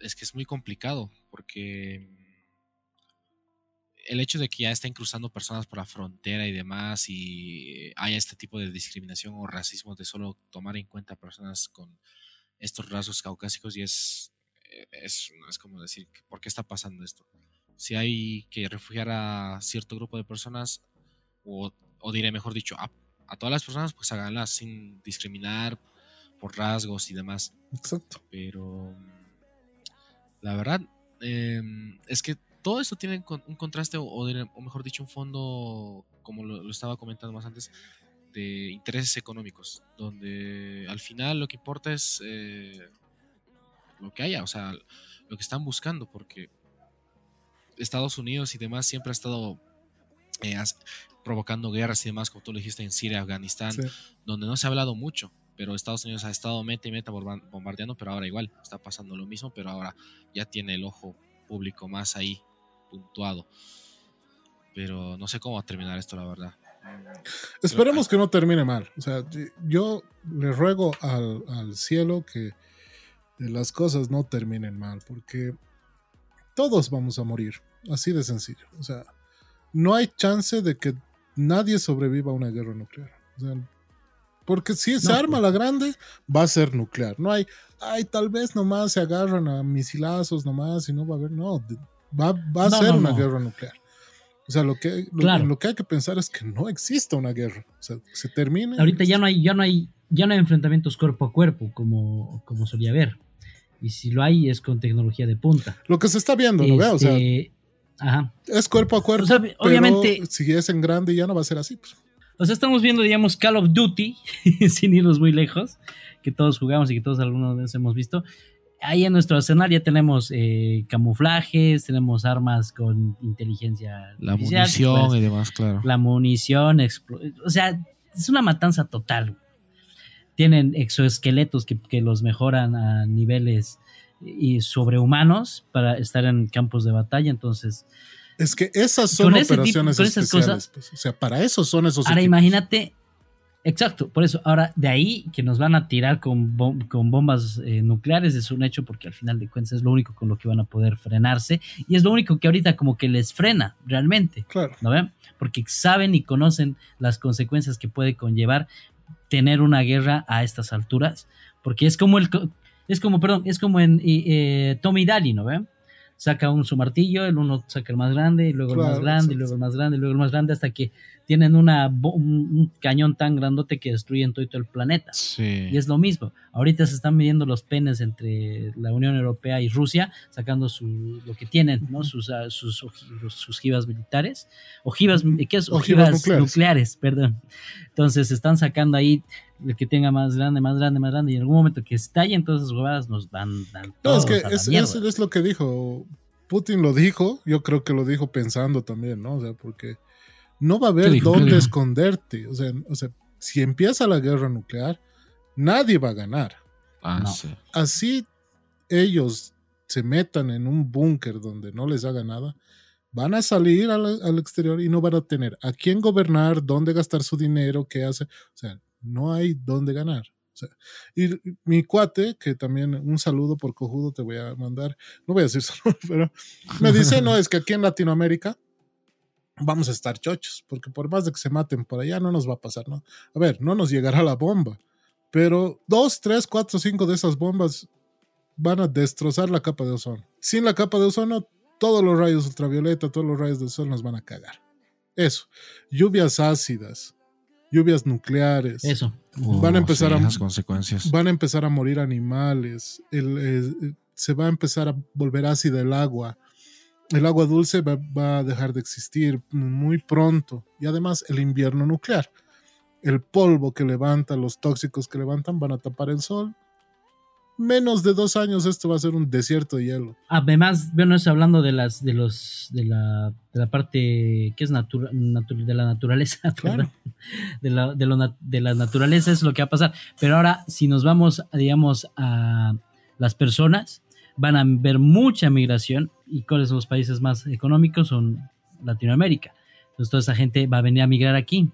es que es muy complicado porque el hecho de que ya estén cruzando personas por la frontera y demás y haya este tipo de discriminación o racismo de solo tomar en cuenta personas con estos rasgos caucásicos y es, es, es como decir, ¿por qué está pasando esto? Si hay que refugiar a cierto grupo de personas, o, o diré mejor dicho, a, a, todas las personas, pues háganlas sin discriminar por rasgos y demás. Exacto. Pero la verdad eh, es que todo esto tiene un contraste, o, o mejor dicho, un fondo, como lo, lo, estaba comentando más antes, de intereses económicos, donde al final lo que importa es eh, lo que haya, o sea, lo que están buscando, porque Estados Unidos y demás siempre ha estado eh, provocando guerras y demás, como tú lo dijiste, en Siria, Afganistán, sí. donde no se ha hablado mucho, pero Estados Unidos ha estado meta y meta bombardeando, pero ahora igual está pasando lo mismo, pero ahora ya tiene el ojo público más ahí puntuado. Pero no sé cómo va a terminar esto, la verdad. Esperemos que no termine mal. O sea, yo le ruego al, al cielo que las cosas no terminen mal, porque todos vamos a morir, así de sencillo. O sea, no hay chance de que nadie sobreviva a una guerra nuclear. O sea, porque si se no, arma la grande, va a ser nuclear. No hay, ay, tal vez nomás se agarran a misilazos nomás y no va a haber, no, va, va a no, ser no, una guerra nuclear. O sea, lo que, lo, claro. lo, que hay que pensar es que no exista una guerra. O sea, se termine. Ahorita ya no hay, ya no hay, ya no hay enfrentamientos cuerpo a cuerpo como, como solía haber y si lo hay es con tecnología de punta. Lo que se está viendo, ¿no este, O sea, ajá. es cuerpo a cuerpo. O sea, obviamente, pero si es en grande ya no va a ser así. Pues. O sea, estamos viendo, digamos, Call of Duty, sin irnos muy lejos, que todos jugamos y que todos algunos de hemos visto. Ahí en nuestro arsenal ya tenemos eh, camuflajes, tenemos armas con inteligencia. La munición pues, y demás, claro. La munición, o sea, es una matanza total tienen exoesqueletos que, que, los mejoran a niveles y sobrehumanos para estar en campos de batalla. Entonces, es que esas son operaciones tipo, especiales. Cosas, pues, o sea, para eso son esos. Ahora equipos. imagínate, exacto, por eso. Ahora de ahí que nos van a tirar con, bom con bombas eh, nucleares es un hecho porque al final de cuentas es lo único con lo que van a poder frenarse y es lo único que ahorita como que les frena realmente. Claro. ¿No ven? Porque saben y conocen las consecuencias que puede conllevar tener una guerra a estas alturas, porque es como el es como, perdón, es como en eh, Tommy Daly, ¿no ve? saca un su martillo, el uno saca el más grande, y luego el más grande, y luego el más grande, y luego el más grande, hasta que tienen una, un, un cañón tan grandote que destruyen todo, todo el planeta. Sí. Y es lo mismo. Ahorita se están midiendo los penes entre la Unión Europea y Rusia, sacando su, lo que tienen, ¿no? Sus, ah, sus, sus ojivas militares. Ojivas, ¿qué es? Ojivas Ojivas, nucleares. nucleares. perdón. Entonces están sacando ahí el que tenga más grande, más grande, más grande. Y en algún momento que estallen todas esas huevadas nos van dan No, es que es, es- es lo que dijo. Putin lo dijo, yo creo que lo dijo pensando también, ¿no? O sea, porque no va a haber ¿Qué dijo? ¿Qué dónde esconderte. O sea, o sea, si empieza la guerra nuclear, nadie va a ganar. Ah, No. sí. Así ellos se metan en un búnker donde no les haga nada, van a salir al, al exterior y no van a tener a quién gobernar, dónde gastar su dinero, qué hace. O sea, no hay dónde ganar. O sea, y mi cuate, que también un saludo por cojudo te voy a mandar, no voy a decir nombre, pero me dice, no, es que aquí en Latinoamérica vamos a estar chochos, porque por más de que se maten por allá, no nos va a pasar, ¿no? A ver, no nos llegará la bomba, pero dos, tres, cuatro, cinco de esas bombas van a destrozar la capa de ozono. Sin la capa de ozono, todos los rayos ultravioleta, todos los rayos del sol nos van a cagar. Eso. Lluvias ácidas, lluvias nucleares. Eso. Van a empezar a- las consecuencias. Van a empezar a morir animales. el- eh, se va a empezar a volver ácida el agua. El agua dulce va, va a dejar de existir muy pronto. Y además el invierno nuclear. El polvo que levanta, los tóxicos que levantan van a tapar el sol. Menos de dos años esto va a ser un desierto de hielo. Además, bueno, es hablando de las, de los, de la, de la parte que es natura- natu- de la naturaleza, Claro. de la, de, lo de la naturaleza es lo que va a pasar. Pero ahora, si nos vamos, digamos, a las personas, van a ver mucha migración. ¿Y cuáles son los países más económicos? Son Latinoamérica. Entonces, toda esa gente va a venir a migrar aquí.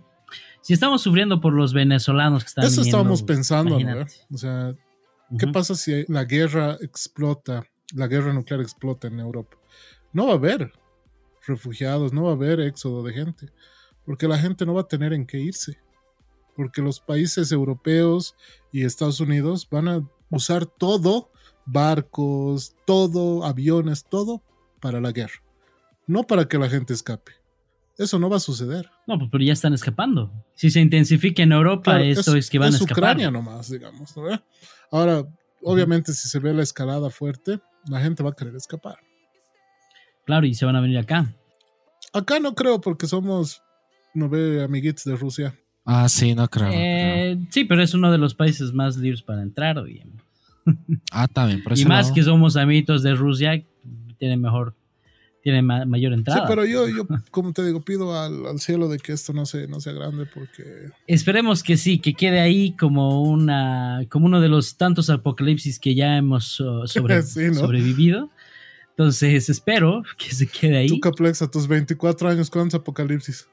Si estamos sufriendo por los venezolanos que están Eso viniendo, estábamos pensando, ¿no? O sea, ¿Qué pasa si la guerra explota, la guerra nuclear explota en Europa? No va a haber refugiados, no va a haber éxodo de gente, porque la gente no va a tener en qué irse, porque los países europeos y Estados Unidos van a usar todo, barcos, todo, aviones, todo para la guerra, no para que la gente escape. Eso no va a suceder. No, pues, pero ya están escapando. Si se intensifica en Europa, Claro, esto es, que van a escapar. Ucrania nomás, digamos. ¿no? Ahora, obviamente, si se ve la escalada fuerte, la gente va a querer escapar. Claro, y se van a venir acá. Acá no creo porque somos, no ve, amiguitos de Rusia. Ah, sí, no creo. no creo. Eh, sí, pero es uno de los países más libres para entrar. oye. Ah, también. por Y más lado. que somos amiguitos de Rusia, tiene mejor, tiene ma- mayor Sí, entrada. pero yo, yo, como te digo, pido al, al cielo de que esto no, se, no sea grande porque... Esperemos que sí, que quede ahí como una, como uno de los tantos apocalipsis que ya hemos uh, sobre- Sí, ¿no? sobrevivido. Entonces espero que se quede ahí. Tú, Caplex, a tus 24 años, ¿cuántos apocalipsis?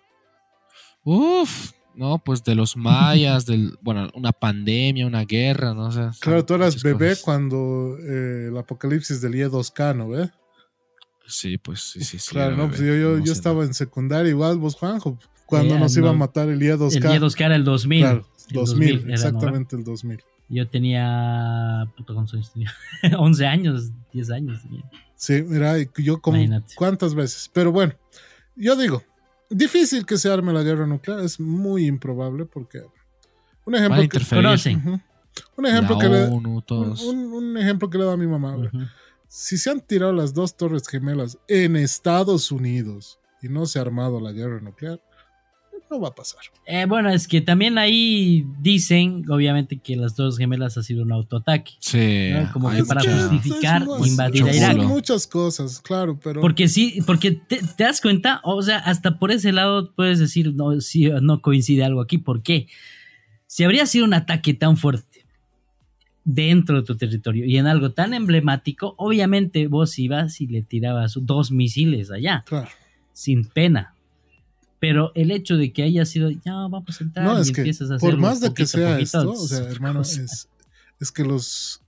Uf, no, pues de los mayas, del, bueno, una pandemia, una guerra, no sé. son Claro, tú eras bebé cosas. cuando eh, el apocalipsis del IE2K, ¿no ve? Sí, pues sí, sí, sí. claro, no, pues yo, yo, no yo estaba en secundaria, igual vos, Juanjo, cuando Eh, nos iba a no. matar el IE2K. el día 2 que era el 2000. Claro, El 2000, era, ¿no? exactamente el 2000. Yo tenía. Puta, ¿cuántos años tenía? 11 años, 10 años tenía. Sí, mira, y yo como Imagínate. cuántas veces. Pero bueno, yo digo, difícil que se arme la guerra nuclear, es muy improbable porque un ejemplo que, un ejemplo la que le, ONU, un, un ejemplo que le da a mi mamá. Si se han tirado las dos torres gemelas en Estados Unidos y no se ha armado la guerra nuclear, no va a pasar. Eh, bueno, es que también ahí dicen, obviamente, que las dos gemelas ha sido un autoataque. Sí, ¿no? Como que para justificar invadir a Irak. Muchas cosas, claro, pero Porque sí, porque te, te das cuenta, o sea, hasta por ese lado puedes decir, no, sí, no coincide algo aquí. ¿Por qué? Si habría sido un ataque tan fuerte dentro de tu territorio y en algo tan emblemático, obviamente vos ibas y le tirabas dos misiles allá, claro. sin pena. Pero el hecho de que haya sido, ya vamos a entrar No, y es que empiezas a por hacerlo más de que poquito sea poquito, esto, o sea, hermano, es, es que los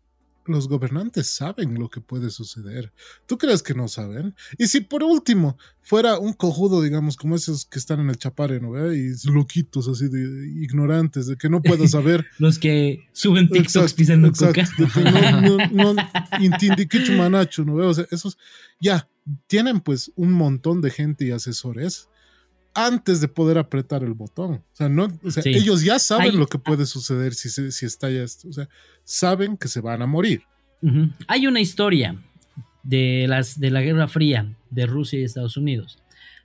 los gobernantes saben lo que puede suceder. ¿Tú crees que no saben? Y si por último fuera un cojudo, digamos, como esos que están en el chapare, ¿no? Y loquitos así de ignorantes, de que no puedo saber. los que suben TikToks pisando coca. no, no, no manacho, ¿no? O sea, esos ya tienen pues un montón de gente y asesores antes de poder apretar el botón. O sea, no, ellos ya saben lo que puede suceder si, si estalla esto. O sea, saben que se van a morir. Hay una historia de, las, de la Guerra Fría de Rusia y Estados Unidos.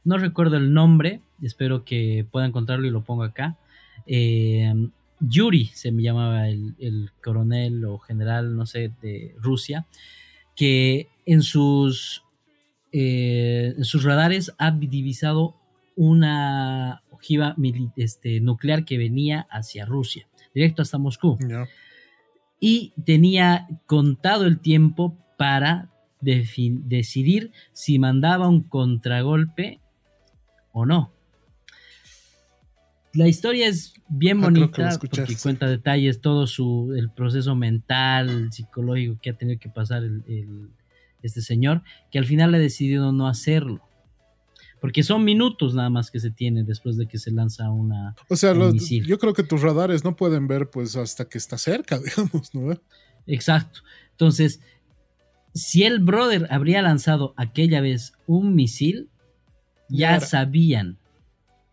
No recuerdo el nombre, espero que pueda encontrarlo y lo pongo acá. Eh, Yuri se me llamaba el, coronel o general, no sé, de Rusia, que en sus, eh, en sus radares ha divisado una ojiva este, nuclear que venía hacia Rusia, directo hasta Moscú. Y tenía contado el tiempo para decidir si mandaba un contragolpe o no. La historia es bien ah, bonita porque cuenta detalles, todo su el proceso mental, psicológico que ha tenido que pasar este señor, que al final ha decidido no hacerlo porque son minutos nada más que se tiene después de que se lanza una. O sea, yo creo que tus radares no pueden ver pues hasta que está cerca, digamos, ¿no? Exacto. Entonces, si el brother habría lanzado aquella vez un misil, ya sabían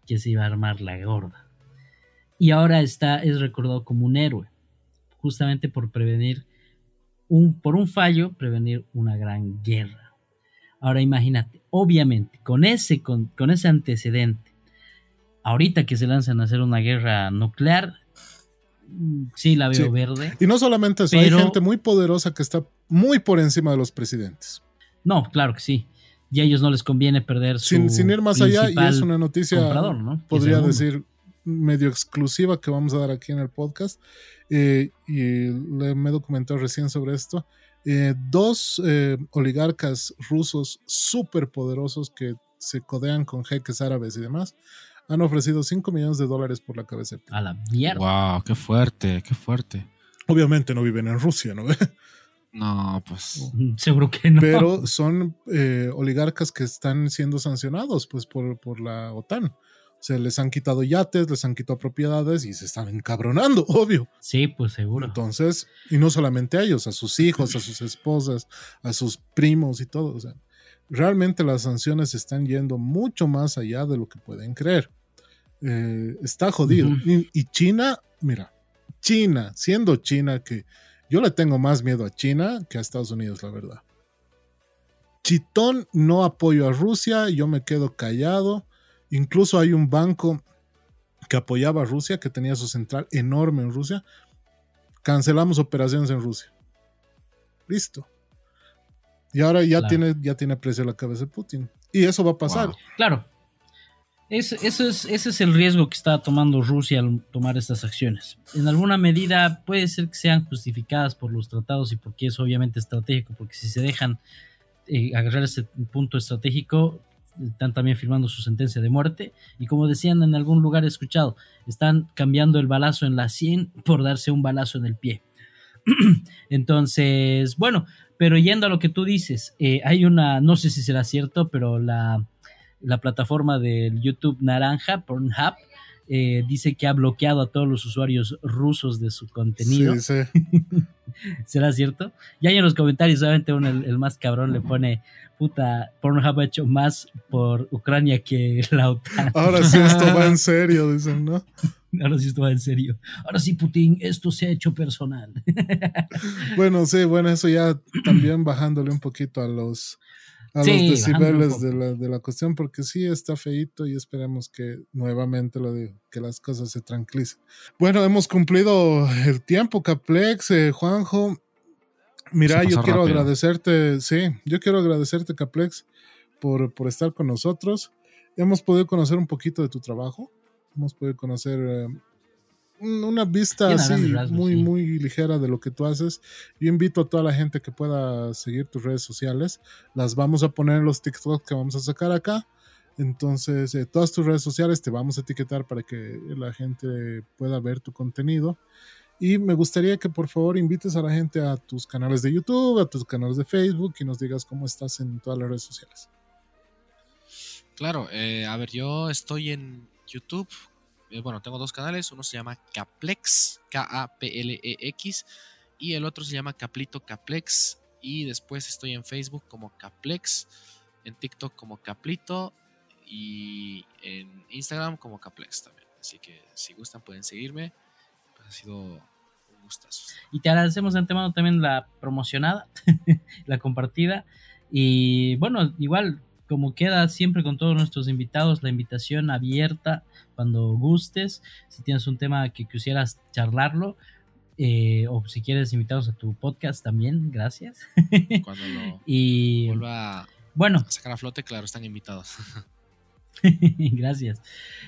que se iba a armar la gorda. Y ahora está, es recordado como un héroe, justamente por prevenir un, por un fallo, prevenir una gran guerra. Ahora imagínate, obviamente, con ese, con, ese antecedente, ahorita que se lanzan a hacer una guerra nuclear, mm, sí la veo verde. Y no solamente eso, hay gente muy poderosa que está muy por encima de los presidentes. No, claro que sí. Y a ellos no les conviene perder su. Sin, sin ir más allá, y es una noticia, podría decir, medio exclusiva que vamos a dar aquí en el podcast. Eh, y le, me he documentado recién sobre esto. Eh, dos eh, oligarcas rusos súper poderosos que se codean con jeques árabes y demás han ofrecido 5 millones de dólares por la cabeza. A la mierda. Wow, qué fuerte, qué fuerte. Obviamente no viven en Rusia, ¿no? No, pues. Seguro que no. Pero son eh, oligarcas que están siendo sancionados pues, por, por la OTAN se les han quitado yates, les han quitado propiedades y se están encabronando, obvio. Sí, pues seguro. Entonces, y no solamente a ellos, a sus hijos, a sus esposas, a sus primos y todo. O sea, realmente las sanciones están yendo mucho más allá de lo que pueden creer. Eh, está jodido. y, China, mira, China, siendo China, que yo le tengo más miedo a China que a Estados Unidos, la verdad. Chitón, no apoyo a Rusia, yo me quedo callado Incluso hay un banco que apoyaba a Rusia, que tenía su central enorme en Rusia. Cancelamos operaciones en Rusia. Listo. Y ahora ya, tiene, ya tiene precio la cabeza de Putin. Y eso va a pasar. Claro. eso es, ese es el riesgo que está tomando Rusia al tomar estas acciones. En alguna medida puede ser que sean justificadas por los tratados y porque es obviamente estratégico, porque si se dejan eh, agarrar ese punto estratégico, están también firmando su sentencia de muerte y como decían en algún lugar escuchado, están cambiando el balazo en la 100 por darse un balazo en el pie. Entonces, bueno, pero yendo a lo que tú dices, eh, hay una, no sé si será cierto, pero la, la plataforma del YouTube Naranja, Pornhub, eh, dice que ha bloqueado a todos los usuarios rusos de su contenido. Sí, sí. ¿Será cierto? Y en los comentarios, obviamente, uno, el, más cabrón le pone, puta, Pornhub ha hecho más por Ucrania que la OTAN. Ahora sí esto va en serio, dicen, ¿no? Ahora sí esto va en serio. Ahora sí, Putin, esto se ha hecho personal. bueno, sí, bueno, eso ya también bajándole un poquito a los a los decibeles de la, de la, cuestión, porque sí está feito y esperemos que nuevamente lo digo, que las cosas se tranquilicen. Bueno, hemos cumplido el tiempo, Caplex, eh, Juanjo. Mira, yo quiero agradecerte, sí, yo quiero agradecerte, Caplex, por, por estar con nosotros. Hemos podido conocer un poquito de tu trabajo, hemos podido conocer eh, una vista así muy, muy ligera de lo que tú haces. Yo invito a toda la gente que pueda seguir tus redes sociales. Las vamos a poner en los TikToks que vamos a sacar acá. Entonces, eh, todas tus redes sociales te vamos a etiquetar para que la gente pueda ver tu contenido. Y me gustaría que por favor invites a la gente a tus canales de YouTube, a tus canales de Facebook y nos digas cómo estás en todas las redes sociales. Claro, eh, a ver, yo estoy en YouTube. Eh, bueno, tengo dos canales. Uno se llama Caplex, K-A-P-L-E-X, y el otro se llama Caplito Caplex. Y después estoy en Facebook como Caplex, en TikTok como Caplito y en Instagram como Caplex también. Así que si gustan pueden seguirme. Pues ha sido un gustazo. Y te agradecemos de antemano también la promocionada, la compartida. Y bueno, igual como queda siempre con todos nuestros invitados, la invitación abierta cuando gustes. Si tienes un tema que quisieras charlarlo, eh, o si quieres invitarnos a tu podcast también, gracias. Cuando lo y vuelva bueno, a sacar a flote, claro, están invitados. gracias.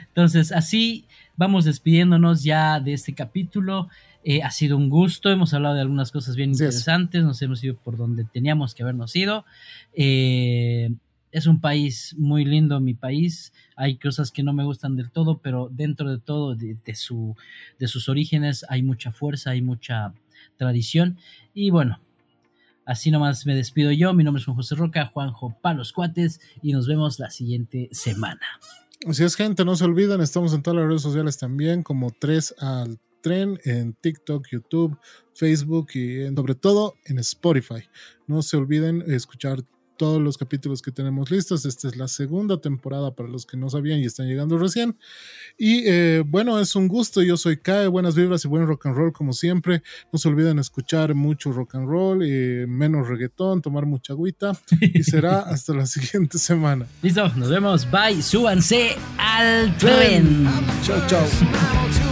Entonces, así vamos despidiéndonos ya de este capítulo. Eh, ha sido un gusto, hemos hablado de algunas cosas bien interesantes, nos hemos ido por donde teníamos que habernos ido. Eh, es un país muy lindo, mi país. Hay cosas que no me gustan del todo, pero dentro de todo, de, su, de sus orígenes, hay mucha fuerza, hay mucha tradición. Y bueno, así nomás me despido yo. Mi nombre es Juan José Roca, Juanjo Palos Cuates, y nos vemos la siguiente semana. Así es, gente, no se olviden, estamos en todas las redes sociales también, como 3 al tren, en TikTok, YouTube, Facebook y sobre todo en Spotify. No se olviden escuchar todos los capítulos que tenemos listos. Esta es la segunda temporada para los que no sabían y están llegando recién. Y eh, bueno, es un gusto. Yo soy Kae, buenas vibras y buen rock and roll como siempre. No se olviden escuchar mucho rock and roll, eh, menos reggaetón, tomar mucha agüita. Y será hasta la siguiente semana. Listo, nos vemos. Bye. Súbanse al tren. Chao, chao.